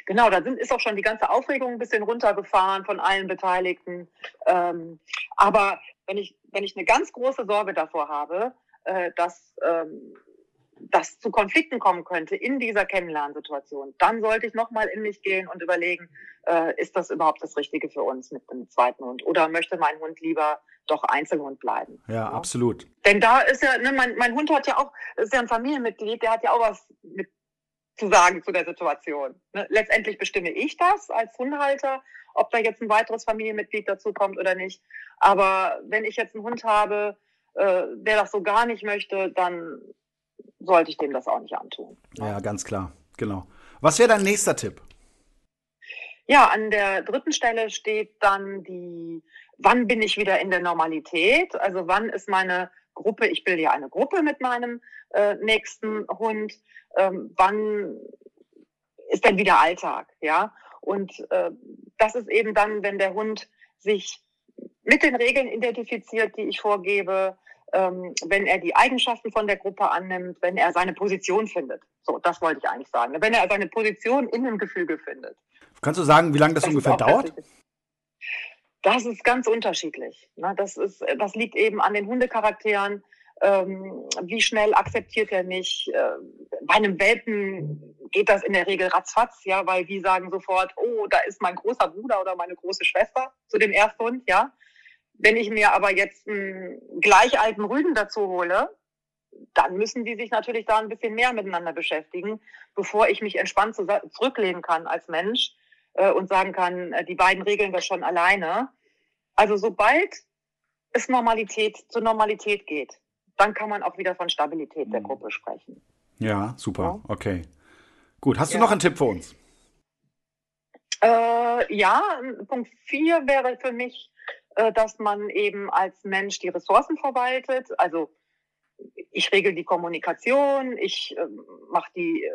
Genau, da sind, ist auch schon die ganze Aufregung ein bisschen runtergefahren von allen Beteiligten. Ähm, aber wenn ich, wenn ich eine ganz große Sorge davor habe, äh, dass ähm, das zu Konflikten kommen könnte in dieser Kennenlernsituation, dann sollte ich nochmal in mich gehen und überlegen, äh, ist das überhaupt das Richtige für uns mit dem zweiten Hund? Oder möchte mein Hund lieber doch Einzelhund bleiben? Ja, ja. absolut. Denn da ist ja, ne, mein, mein Hund hat ja auch, ist ja ein Familienmitglied, der hat ja auch was mit zu sagen zu der Situation. Ne? Letztendlich bestimme ich das als Hundehalter, ob da jetzt ein weiteres Familienmitglied dazu kommt oder nicht. Aber wenn ich jetzt einen Hund habe, äh, der das so gar nicht möchte, dann sollte ich dem das auch nicht antun. Ja, ganz klar, genau. Was wäre dein nächster Tipp? Ja, an der dritten Stelle steht dann die, wann bin ich wieder in der Normalität? Also wann ist meine Gruppe, ich bilde ja eine Gruppe mit meinem äh, nächsten Hund, ähm, wann ist denn wieder Alltag, ja? Und äh, das ist eben dann, wenn der Hund sich mit den Regeln identifiziert, die ich vorgebe, ähm, wenn er die Eigenschaften von der Gruppe annimmt, wenn er seine Position findet. So, das wollte ich eigentlich sagen. Wenn er seine Position in dem Gefüge findet. Kannst du sagen, wie lange das, das ungefähr dauert? Das ist ganz unterschiedlich. Ne? Das, ist, das liegt eben an den Hundecharakteren. Ähm, wie schnell akzeptiert er mich? Äh, bei einem Welpen geht das in der Regel ratzfatz, ja, weil die sagen sofort, oh, da ist mein großer Bruder oder meine große Schwester zu dem Ersthund, ja. Wenn ich mir aber jetzt einen gleich alten Rüden dazu hole, dann müssen die sich natürlich da ein bisschen mehr miteinander beschäftigen, bevor ich mich entspannt zurücklehnen kann als Mensch äh, und sagen kann, äh, die beiden regeln das schon alleine. Also sobald es Normalität zur Normalität geht, dann kann man auch wieder von Stabilität der mhm. Gruppe sprechen. Ja, super. Ja. Okay. Gut. Hast du ja. noch einen Tipp für uns? Äh, ja, Punkt 4 wäre für mich äh, dass man eben als Mensch die Ressourcen verwaltet. Also ich regel die Kommunikation, ich äh, mache die, äh,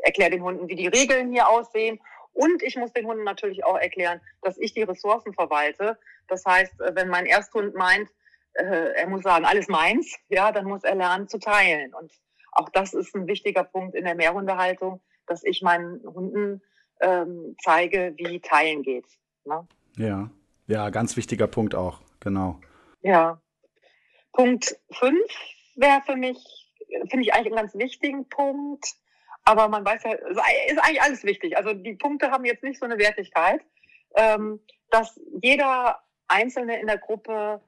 erkläre den Hunden, wie die Regeln hier aussehen. Und ich muss den Hunden natürlich auch erklären, dass ich die Ressourcen verwalte. Das heißt, äh, wenn mein Ersthund meint, äh, er muss sagen, alles meins, ja, dann muss er lernen zu teilen. Und auch das ist ein wichtiger Punkt in der Mehrhundehaltung, dass ich meinen Hunden ähm, zeige, wie teilen geht. Ne? Ja. Ja, ganz wichtiger Punkt auch, genau. Ja. Punkt 5 wäre für mich, finde ich eigentlich einen ganz wichtigen Punkt. Aber man weiß ja, ist eigentlich alles wichtig. Also die Punkte haben jetzt nicht so eine Wertigkeit, ähm, dass jeder Einzelne in der Gruppe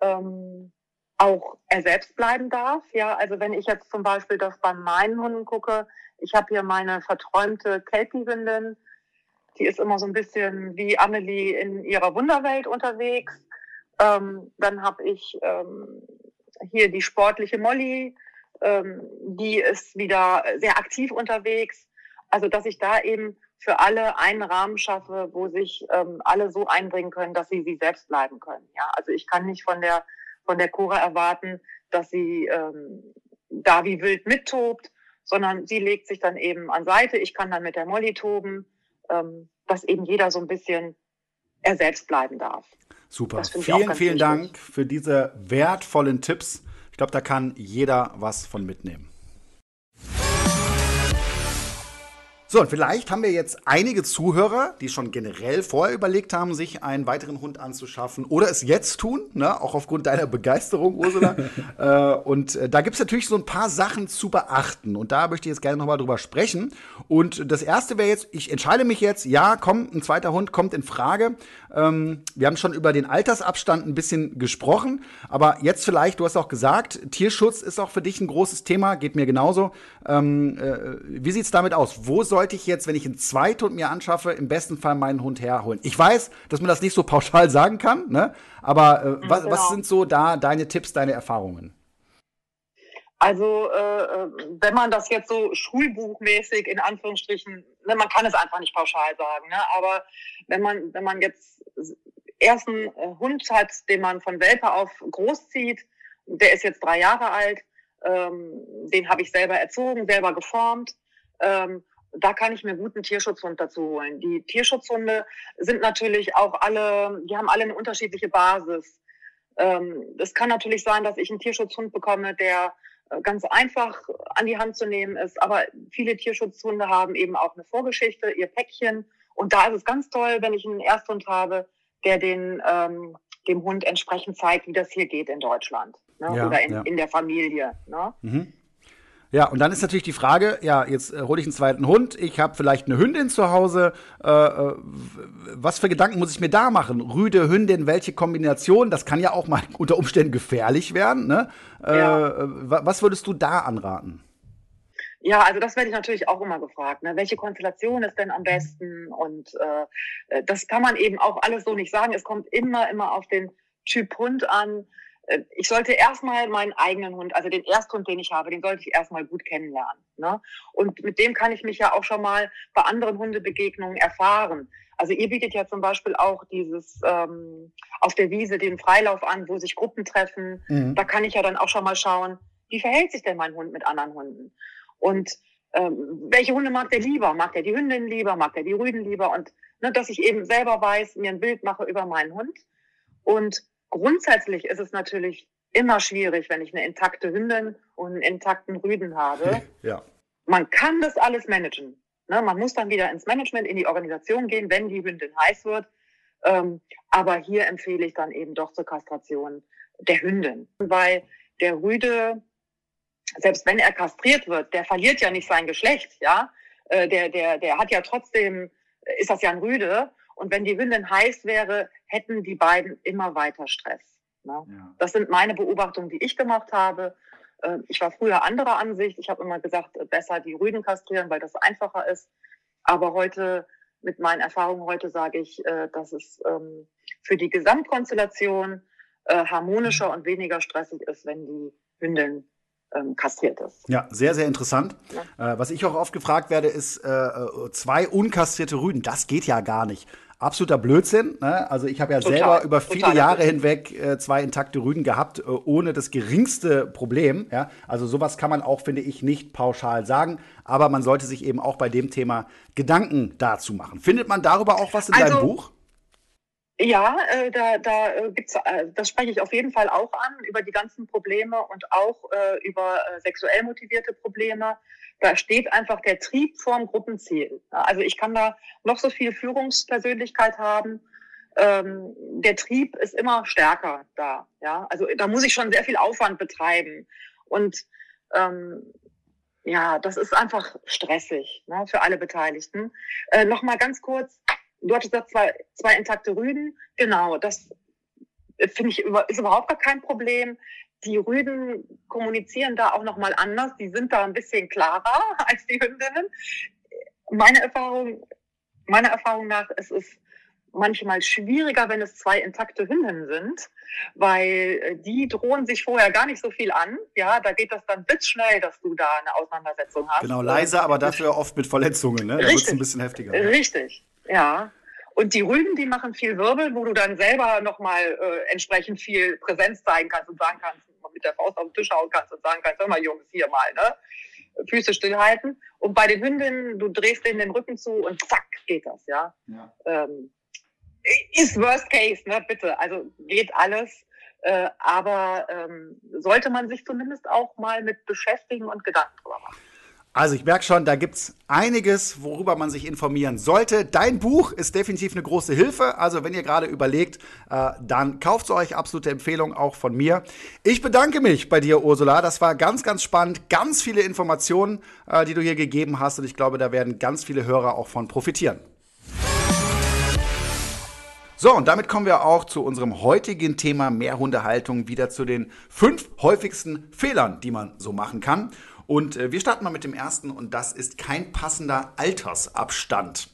ähm, auch er selbst bleiben darf. Ja, also wenn ich jetzt zum Beispiel das bei meinen Hunden gucke, ich habe hier meine verträumte Kelpie-Hündin, die ist immer so ein bisschen wie Amelie in ihrer Wunderwelt unterwegs. Ähm, dann habe ich ähm, hier die sportliche Molly, ähm, die ist wieder sehr aktiv unterwegs. Also dass ich da eben für alle einen Rahmen schaffe, wo sich ähm, alle so einbringen können, dass sie sie selbst bleiben können. Ja, also ich kann nicht von der von der Cora erwarten, dass sie ähm, da wie wild mittobt, sondern sie legt sich dann eben an Seite. Ich kann dann mit der Molly toben ähm, dass eben jeder so ein bisschen er selbst bleiben darf. Super. Vielen, vielen wichtig. Dank für diese wertvollen Tipps. Ich glaube, da kann jeder was von mitnehmen. So, und vielleicht haben wir jetzt einige Zuhörer, die schon generell vorher überlegt haben, sich einen weiteren Hund anzuschaffen oder es jetzt tun, ne? auch aufgrund deiner Begeisterung, Ursula. (laughs) äh, und äh, da gibt es natürlich so ein paar Sachen zu beachten. Und da möchte ich jetzt gerne nochmal drüber sprechen. Und das erste wäre jetzt, ich entscheide mich jetzt, ja, komm, ein zweiter Hund kommt in Frage. Ähm, wir haben schon über den Altersabstand ein bisschen gesprochen, aber jetzt vielleicht, du hast auch gesagt, Tierschutz ist auch für dich ein großes Thema, geht mir genauso. Ähm, äh, wie sieht's damit aus? Wo soll sollte ich jetzt, wenn ich einen Zweithund mir anschaffe, im besten Fall meinen Hund herholen? Ich weiß, dass man das nicht so (laughs) pauschal sagen kann, ne? aber äh, was, genau. was sind so da deine Tipps, deine Erfahrungen? Also äh, äh, wenn man das jetzt so schulbuchmäßig in Anführungsstrichen, ne, man kann es einfach nicht pauschal sagen, ne, aber wenn man wenn man jetzt erst einen äh, Hund hat, den man von Welpe auf großzieht, der ist jetzt drei Jahre alt, ähm, den habe ich selber erzogen, selber geformt ähm, da kann ich mir guten Tierschutzhund dazu holen. Die Tierschutzhunde sind natürlich auch alle, die haben alle eine unterschiedliche Basis. Ähm, es kann natürlich sein, dass ich einen Tierschutzhund bekomme, der ganz einfach an die Hand zu nehmen ist. Aber viele Tierschutzhunde haben eben auch eine Vorgeschichte, ihr Päckchen. Und da ist es ganz toll, wenn ich einen Ersthund habe, der den, ähm, dem Hund entsprechend zeigt, wie das hier geht in Deutschland ne? ja, oder in, ja. in der Familie. Ne? Mhm. Ja, und dann ist natürlich die Frage, ja, jetzt äh, hole ich einen zweiten Hund, ich habe vielleicht eine Hündin zu Hause, äh, äh, was für Gedanken muss ich mir da machen? Rüde, Hündin, welche Kombination? Das kann ja auch mal (laughs) unter Umständen gefährlich werden. Ne? Äh, ja. was würdest du da anraten? Ja, also das werde ich natürlich auch immer gefragt. Ne? Welche Konstellation ist denn am besten? Und äh, das kann man eben auch alles so nicht sagen. Es kommt immer, immer auf den Typ Hund an. Äh, ich sollte erstmal meinen eigenen Hund, also den Ersthund, den ich habe, den sollte ich erstmal gut kennenlernen. Ne? Und mit dem kann ich mich ja auch schon mal bei anderen Hundebegegnungen erfahren. Also ihr bietet ja zum Beispiel auch dieses ähm, auf der Wiese den Freilauf an, wo sich Gruppen treffen. Mhm. Da kann ich ja dann auch schon mal schauen, wie verhält sich denn mein Hund mit anderen Hunden? Und ähm, welche Hunde mag der lieber? Mag der die Hündin lieber? Mag der die Rüden lieber? Und ne, dass ich eben selber weiß, mir ein Bild mache über meinen Hund. Und Grundsätzlich ist es natürlich immer schwierig, wenn ich eine intakte Hündin und einen intakten Rüden habe. Ja. Man kann das alles managen. Ne? Man muss dann wieder ins Management, in die Organisation gehen, wenn die Hündin heiß wird. Ähm, aber hier empfehle ich dann eben doch zur Kastration der Hündin. Weil der Rüde, selbst wenn er kastriert wird, der verliert ja nicht sein Geschlecht, ja. Äh, der, der, der hat ja trotzdem, ist das ja ein Rüde. Und wenn die Hündin heiß wäre, hätten die beiden immer weiter Stress. Ne? Ja. Das sind meine Beobachtungen, die ich gemacht habe. Ähm, ich war früher anderer Ansicht. Ich habe immer gesagt, äh, besser die Rüden kastrieren, weil das einfacher ist. Aber heute, mit meinen Erfahrungen heute, sage ich, äh, dass es ähm, für die Gesamtkonstellation äh, harmonischer und weniger stressig ist, wenn die Hündin ähm, kastriert ist. Ja, sehr, sehr interessant. Ja. was ich auch oft gefragt werde, ist zwei unkastrierte Rüden. Das geht ja gar nicht absoluter Blödsinn. Ne? Also ich habe ja Total. selber über viele. Jahre hinweg äh, zwei intakte Rüden gehabt, äh, ohne das geringste Problem. Ja? Also sowas kann man auch, finde ich, nicht pauschal sagen. Aber man sollte sich eben auch bei dem Thema Gedanken dazu machen. Findet man darüber auch was in also, deinem Buch? Ja, äh, da, da äh, gibt's, äh, das spreche ich auf jeden Fall auch an, über die ganzen Probleme und auch äh, über äh, sexuell motivierte Probleme da steht einfach der Trieb vorm Gruppenziel. Also ich kann da noch so viel Führungspersönlichkeit haben. Ähm, der Trieb ist immer stärker da. Ja, also da muss ich schon sehr viel Aufwand betreiben. Und ähm, ja, das ist einfach stressig ne, für alle Beteiligten. Äh, Nochmal ganz kurz, du hattest gesagt, zwei, zwei intakte Rüden. Genau, das finde ich ist überhaupt gar kein Problem die Rüden kommunizieren da auch nochmal anders. Die sind da ein bisschen klarer (laughs) als die Hündinnen. Meine Erfahrung, meiner Erfahrung nach ist es manchmal schwieriger, wenn es zwei intakte Hündinnen sind, weil äh, die drohen sich vorher gar nicht so viel an. Ja, da geht das dann blitzschnell, dass du da eine Auseinandersetzung hast. Genau, leise, aber dafür oft mit Verletzungen. Ne? Da wird es ein bisschen heftiger. Richtig, ja. Und die Rüden, die machen viel Wirbel, wo du dann selber nochmal äh, entsprechend viel Präsenz zeigen kannst und sagen kannst, mit der Faust auf den Tisch hauen kannst und sagen kannst, hör mal Jungs, hier mal, ne? Füße stillhalten. Und bei den Hündinnen, du drehst denen den Rücken zu und zack, geht das, ja. ja. Ähm, ist Worst Case, ne, bitte. Also geht alles. Äh, aber ähm, sollte man sich zumindest auch mal mit beschäftigen und Gedanken drüber machen. Also ich merke schon, da gibt es einiges, worüber man sich informieren sollte. Dein Buch ist definitiv eine große Hilfe. Also wenn ihr gerade überlegt, äh, dann kauft es euch. Absolute Empfehlung auch von mir. Ich bedanke mich bei dir, Ursula. Das war ganz, ganz spannend. Ganz viele Informationen, äh, die du hier gegeben hast. Und ich glaube, da werden ganz viele Hörer auch von profitieren. So, und damit kommen wir auch zu unserem heutigen Thema Mehrhundehaltung, wieder zu den fünf häufigsten Fehlern, die man so machen kann. Und äh, wir starten mal mit dem ersten und das ist kein passender Altersabstand.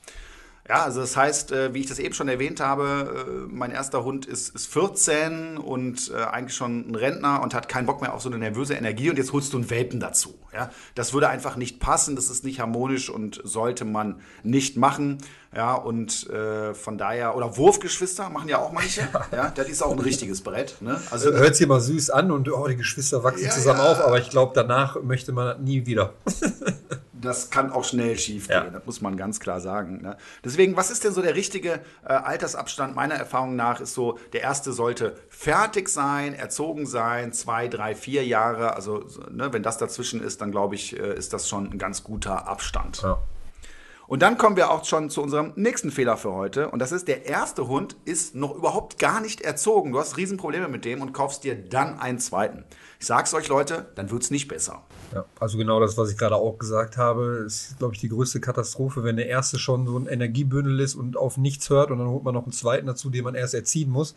Ja, also das heißt, äh, wie ich das eben schon erwähnt habe, äh, mein erster Hund ist, ist 14 und äh, eigentlich schon ein Rentner und hat keinen Bock mehr auf so eine nervöse Energie und jetzt holst du einen Welpen dazu. Ja, das würde einfach nicht passen, das ist nicht harmonisch und sollte man nicht machen. Ja, und äh, von daher, oder Wurfgeschwister machen ja auch manche. (laughs) Ja, das ist auch ein richtiges Brett. Ne? Also, Hört sich immer süß an und oh, die Geschwister wachsen ja, zusammen ja. auf, aber ich glaube, danach möchte man nie wieder. (laughs) das kann auch schnell schief gehen, ja. das muss man ganz klar sagen. Ne? Deswegen, was ist denn so der richtige äh, Altersabstand? Meiner Erfahrung nach ist so, der erste sollte fertig sein, erzogen sein, zwei, drei, vier Jahre. Also, ne, wenn das dazwischen ist, dann glaube ich, äh, ist das schon ein ganz guter Abstand. Ja. Und dann kommen wir auch schon zu unserem nächsten Fehler für heute. Und das ist, der erste Hund ist noch überhaupt gar nicht erzogen. Du hast Riesenprobleme mit dem und kaufst dir dann einen zweiten. Ich sag's euch, Leute, dann wird's nicht besser. Ja, also genau das, was ich gerade auch gesagt habe, ist, glaube ich, die größte Katastrophe, wenn der erste schon so ein Energiebündel ist und auf nichts hört und dann holt man noch einen zweiten dazu, den man erst erziehen muss,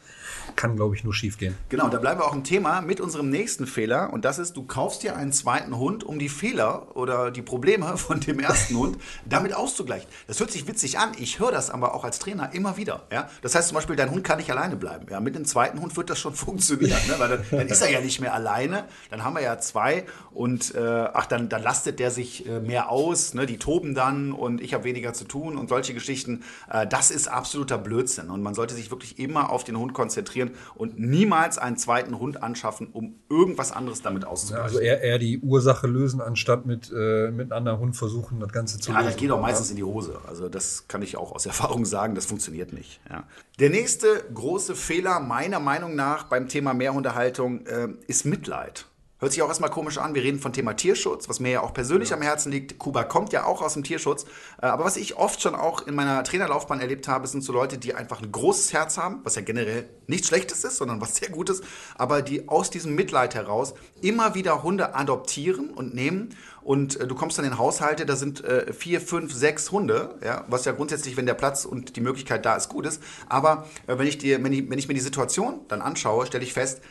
kann, glaube ich, nur schief gehen. Genau, da bleiben wir auch im Thema mit unserem nächsten Fehler und das ist, du kaufst dir einen zweiten Hund, um die Fehler oder die Probleme von dem ersten Hund (laughs) damit auszugleichen. Das hört sich witzig an, ich höre das aber auch als Trainer immer wieder. Ja? Das heißt zum Beispiel, dein Hund kann nicht alleine bleiben. Ja? Mit dem zweiten Hund wird das schon (laughs) funktionieren, ne? weil dann, dann ist er ja nicht mehr alleine dann haben wir ja zwei und äh, ach, dann, dann lastet der sich äh, mehr aus, ne? die toben dann und ich habe weniger zu tun und solche Geschichten. Äh, das ist absoluter Blödsinn und man sollte sich wirklich immer auf den Hund konzentrieren und niemals einen zweiten Hund anschaffen, um irgendwas anderes damit auszugleichen. Ja, also eher, eher die Ursache lösen, anstatt mit, äh, mit einem anderen Hund versuchen, das Ganze zu ja, lösen. Ja, das geht auch meistens in die Hose. Also das kann ich auch aus (laughs) Erfahrung sagen, das funktioniert nicht. Ja. Der nächste große Fehler meiner Meinung nach beim Thema Mehrhundehaltung äh, ist Mitleid. Hört sich auch erstmal komisch an. Wir reden von Thema Tierschutz, was mir ja auch persönlich ja. am Herzen liegt. Kuba kommt ja auch aus dem Tierschutz. Äh, aber was ich oft schon auch in meiner Trainerlaufbahn erlebt habe, sind so Leute, die einfach ein großes Herz haben, was ja generell nichts Schlechtes ist, sondern was sehr Gutes, aber die aus diesem Mitleid heraus immer wieder Hunde adoptieren und nehmen. Und äh, du kommst dann in Haushalte, da sind äh, vier, fünf, sechs Hunde, ja, was ja grundsätzlich, wenn der Platz und die Möglichkeit da ist, gut ist. Aber wenn, ich dir, wenn, ich, wenn ich mir die Situation dann anschaue, stelle ich fest,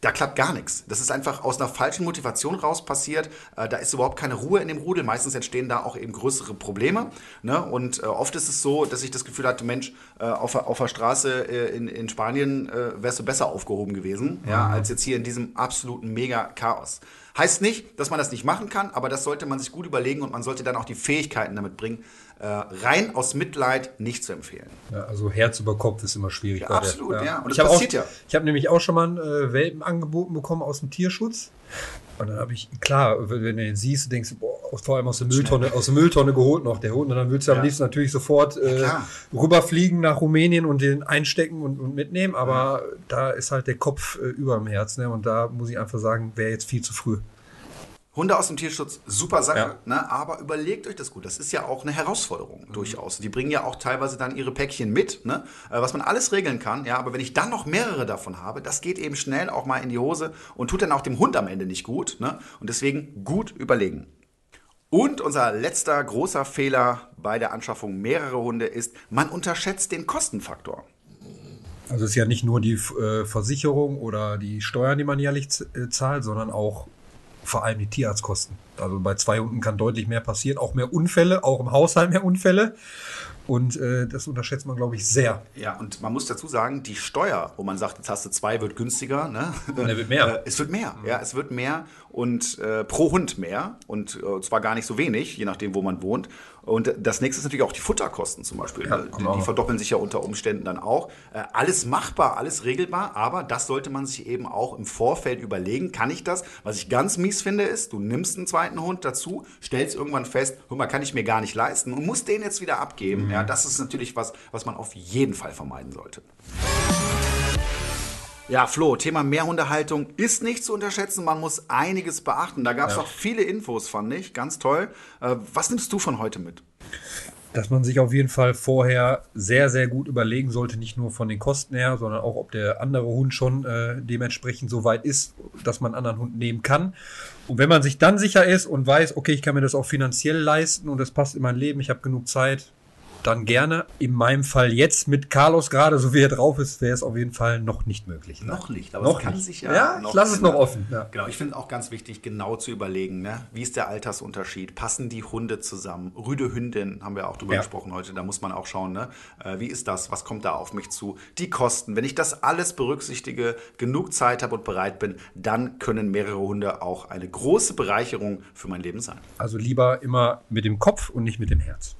da klappt gar nichts. Das ist einfach aus einer falschen Motivation raus passiert. Äh, da ist überhaupt keine Ruhe in dem Rudel. Meistens entstehen da auch eben größere Probleme. Ne? Und äh, oft ist es so, dass ich das Gefühl hatte, Mensch, äh, auf, auf der Straße äh, in, in Spanien äh, wärst du besser aufgehoben gewesen, mhm. ja, als jetzt hier in diesem absoluten Mega-Chaos. Heißt nicht, dass man das nicht machen kann, aber das sollte man sich gut überlegen und man sollte dann auch die Fähigkeiten damit bringen, äh, rein aus Mitleid nicht zu empfehlen. Ja, also Herz über Kopf ist immer schwierig. Ja, absolut, der, ja. ja. Und ich das passiert auch, ja. Ich habe nämlich auch schon mal einen äh, Welpen angeboten bekommen aus dem Tierschutz. Und dann habe ich, klar, wenn du den siehst, denkst du, boah, vor allem aus der Mülltonne, aus der Mülltonne geholt noch, der Hund. Und dann würdest du am liebsten natürlich sofort äh, rüberfliegen nach Rumänien und den einstecken und, und mitnehmen. Aber da ist halt der Kopf äh, über dem Herz. Ne? Und da muss ich einfach sagen, wäre jetzt viel zu früh. Hunde aus dem Tierschutz, super Sache, ja. ne? aber überlegt euch das gut. Das ist ja auch eine Herausforderung mhm. durchaus. Die bringen ja auch teilweise dann ihre Päckchen mit, ne? Äh, was man alles regeln kann. Ja, aber wenn ich dann noch mehrere davon habe, das geht eben schnell auch mal in die Hose und tut dann auch dem Hund am Ende nicht gut. Ne? Und deswegen gut überlegen. Und unser letzter großer Fehler bei der Anschaffung mehrerer Hunde ist, man unterschätzt den Kostenfaktor. Also es ist ja nicht nur die äh, Versicherung oder die Steuern, die man jährlich äh, zahlt, sondern auch vor allem die Tierarztkosten. Also bei zwei Hunden kann deutlich mehr passieren, auch mehr Unfälle, auch im Haushalt mehr Unfälle. Und äh, das unterschätzt man, glaube ich, sehr. Ja, und man muss dazu sagen, die Steuer, wo man sagt, jetzt hast du zwei, wird günstiger. Ne? Und er wird mehr. Äh, es wird mehr, mhm. ja, es wird mehr und äh, pro Hund mehr und äh, zwar gar nicht so wenig, je nachdem, wo man wohnt. Und das nächste ist natürlich auch die Futterkosten zum Beispiel. Ja, die, die, verdoppeln sich ja unter Umständen dann auch. Äh, alles machbar, alles regelbar, aber das sollte man sich eben auch im Vorfeld überlegen. Kann ich das? Was ich ganz mies finde, ist, du nimmst einen zweiten Hund dazu, stellst irgendwann fest, hör mal, kann ich mir gar nicht leisten und musst den jetzt wieder abgeben. Mhm. Ja, das ist natürlich was, was man auf jeden Fall vermeiden sollte. Ja, Flo, Thema Mehrhundehaltung ist nicht zu unterschätzen. Man muss einiges beachten. Da gab es Ja. auch viele Infos, fand ich. Ganz toll. Äh, was nimmst du von heute mit? dass man sich auf jeden Fall vorher sehr, sehr gut überlegen sollte, nicht nur von den Kosten her, sondern auch, ob der andere Hund schon äh, dementsprechend so weit ist, dass man einen anderen Hund nehmen kann. Und wenn man sich dann sicher ist und weiß, okay, ich kann mir das auch finanziell leisten und das passt in mein Leben, ich habe genug Zeit, dann gerne. In meinem Fall jetzt mit Carlos gerade, so wie er drauf ist, wäre es auf jeden Fall noch nicht möglich. Ne? Noch nicht, aber Noch es kann nicht. sich ja. Ja, ich lasse es noch offen, ja. Genau, ich finde es auch ganz wichtig, genau zu überlegen, ne? wie ist der Altersunterschied? Passen die Hunde zusammen? Rüde Hündin haben wir auch drüber Ja. gesprochen heute, da muss man auch schauen, ne? Äh, wie ist das? Was kommt da auf mich zu? Die Kosten. Wenn ich das alles berücksichtige, genug Zeit habe und bereit bin, dann können mehrere Hunde auch eine große Bereicherung für mein Leben sein. Also lieber immer mit dem Kopf und nicht mit dem Herz.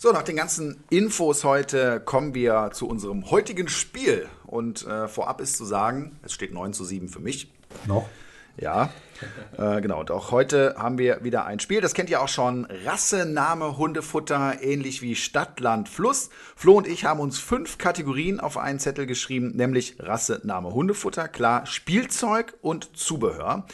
So, nach den ganzen Infos heute kommen wir zu unserem heutigen Spiel. Und äh, vorab ist zu sagen, es steht 9 zu 7 für mich. Noch? Ja, äh, genau. Und auch heute haben wir wieder ein Spiel. Das kennt ihr auch schon. Rasse, Name, Hundefutter, ähnlich wie Stadt, Land, Fluss. Flo und ich haben uns fünf Kategorien auf einen Zettel geschrieben, nämlich Rasse, Name, Hundefutter, klar, Spielzeug und Zubehör.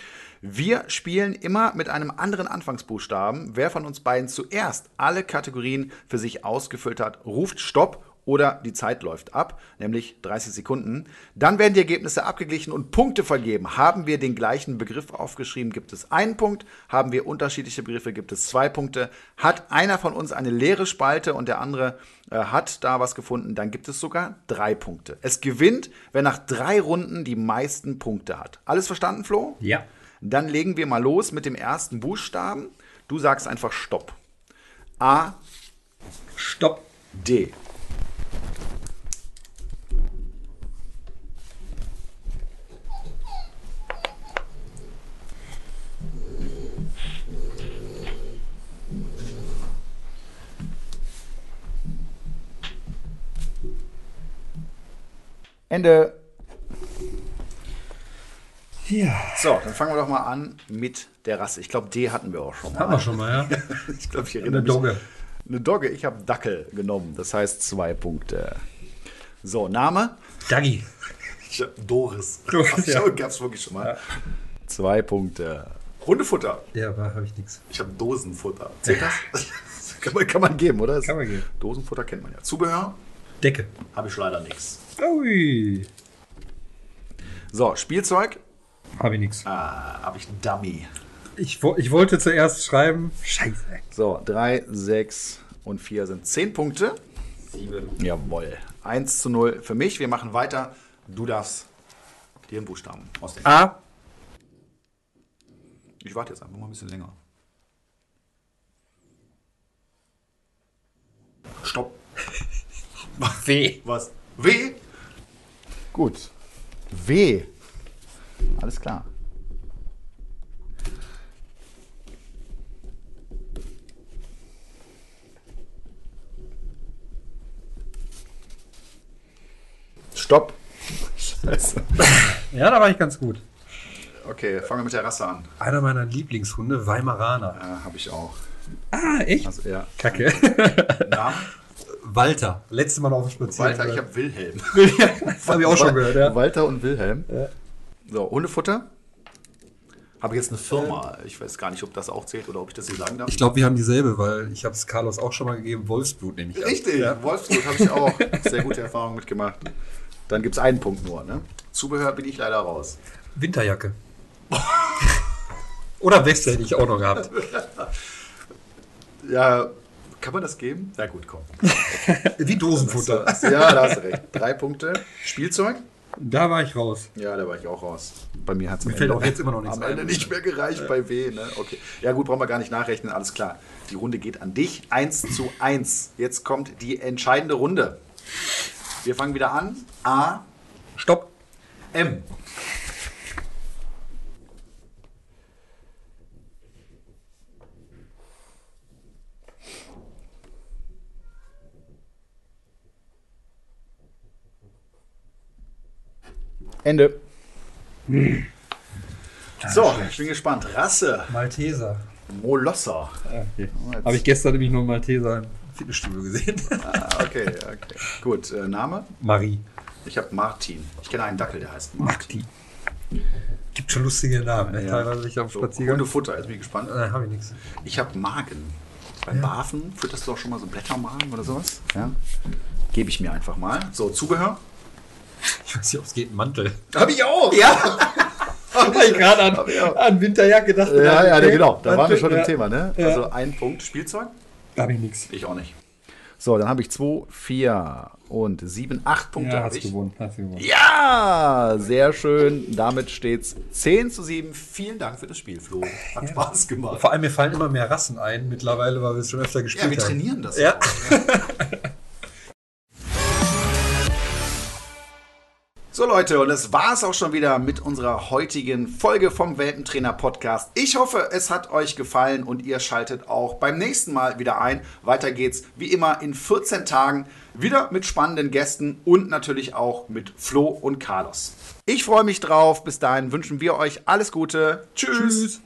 Wir spielen immer mit einem anderen Anfangsbuchstaben. Wer von uns beiden zuerst alle Kategorien für sich ausgefüllt hat, ruft Stopp oder die Zeit läuft ab, nämlich 30 Sekunden. Dann werden die Ergebnisse abgeglichen und Punkte vergeben. Haben wir den gleichen Begriff aufgeschrieben, gibt es einen Punkt. Haben wir unterschiedliche Begriffe, gibt es zwei Punkte. Hat einer von uns eine leere Spalte und der andere äh, hat da was gefunden, dann gibt es sogar drei Punkte. Es gewinnt, wer nach drei Runden die meisten Punkte hat. Alles verstanden, Flo? Ja. Dann legen wir mal los mit dem ersten Buchstaben. Du sagst einfach Stopp. A, Stopp. D. Ende. Ja. So, dann fangen wir doch mal an mit der Rasse. Ich glaube, D hatten wir auch schon mal. Haben wir schon mal, ja? (laughs) Ich glaube, ich erinnere Eine mich. Dogge. Eine Dogge. Ich habe Dackel genommen. Das heißt zwei Punkte. So, Name? Dagi. Ich habe Doris. (laughs) Doris, ja. auch- Gab's wirklich schon mal. Zwei Punkte. Hundefutter. Ja, aber habe ich nichts. Ich habe Dosenfutter. Zählt das? (laughs) kann, man, kann man geben, oder? Kann man geben. Dosenfutter kennt man ja. Zubehör? Decke. Habe ich leider nichts. Ui. So, Spielzeug? Habe ich nichts. Ah, habe ich Dummy. Ich, ich wollte zuerst schreiben. Scheiße. So, drei, sechs und vier sind zehn Punkte. Jawohl. 1 zu 0 für mich. Wir machen weiter. Du darfst dir einen Buchstaben ausdenken. A. Ich warte jetzt einfach mal ein bisschen länger. Stopp. (laughs) W. Was? W? Gut. W. Alles klar. Stopp. Scheiße. (laughs) Ja, da war ich ganz gut. Okay, fangen wir mit der Rasse an. Einer meiner Lieblingshunde, Weimaraner. Ja, habe ich auch. Ah, echt? Also, ja. Kacke. Namen? Walter. Letztes Mal auf dem Spaziergang. Walter, ich habe (laughs) Wilhelm. das habe ich auch schon gehört, ja. Walter und Wilhelm. So, Hundefutter. Habe ich jetzt eine Firma. Ich weiß gar nicht, ob das auch zählt oder ob ich das hier sagen darf. Ich glaube, wir haben dieselbe, weil ich habe es Carlos auch schon mal gegeben. Wolfsblut nehme ich an. Richtig, Ja. Wolfsblut habe ich (laughs) auch sehr gute Erfahrungen mitgemacht. Dann gibt es einen Punkt nur. Ne? Zubehör bin ich leider raus. Winterjacke. (laughs) Oder Weste hätte ich auch noch gehabt. Ja, kann man das geben? Na gut, komm. (laughs) Wie Dosenfutter. Ja, da hast du recht. Drei Punkte. Spielzeug? Da war ich raus. Ja, da war ich auch raus. Bei mir hat es Mir fällt auch jetzt immer noch nichts am ein. Ende nicht mehr gereicht bei W. Ne? Okay. Ja gut, brauchen wir gar nicht nachrechnen, alles klar. Die Runde geht an dich. 1 zu 1. Jetzt kommt die entscheidende Runde. Wir fangen wieder an. A, Stopp. M. Ende. So, ich bin gespannt. Rasse, Malteser. Molosser. Okay. Habe ich gestern nämlich nur einen Malteser Fitnessstudio gesehen. (laughs) Ah, okay, okay. Gut, äh, Name? Marie. Ich habe Martin. Ich kenne einen Dackel, der heißt Martin. Martin. Gibt schon lustige Namen, ne? Ja. teilweise ich am So, Spaziergang. Hundefutter, jetzt bin ich gespannt. Nein, habe ich nichts. Ich habe Magen. Beim Barfen fütterst du auch schon mal so Blättermagen oder sowas? Ja. Gebe ich mir einfach mal. So, Zubehör? Ich weiß nicht, ob es geht, ein Mantel. Habe ich auch! Ja! (laughs) Habe ich gerade an, Hab ich an Winterjacke gedacht. Ja, ja, genau. Da waren wir Mantel, schon im ja. Thema, ne? Ja. Also ein Punkt Spielzeug? Habe ich nichts. Ich auch nicht. So, dann habe ich 2, 4 und 7, 8 Punkte Ja, hast ich. gewonnen, hast gewonnen. Ja, sehr schön. Damit steht es 10 zu 7. Vielen Dank für das Spiel, Flo. Hat Spaß gemacht. Vor allem, mir fallen immer mehr Rassen ein mittlerweile, weil wir es schon öfter gespielt Ja, wir haben. trainieren das. Ja. (laughs) So Leute, und das war es auch schon wieder mit unserer heutigen Folge vom Welpentrainer Podcast. Ich hoffe, es hat euch gefallen und ihr schaltet auch beim nächsten Mal wieder ein. Weiter geht's wie immer in 14 Tagen wieder mit spannenden Gästen und natürlich auch mit Flo und Carlos. Ich freue mich drauf. Bis dahin wünschen wir euch alles Gute. Tschüss. Tschüss.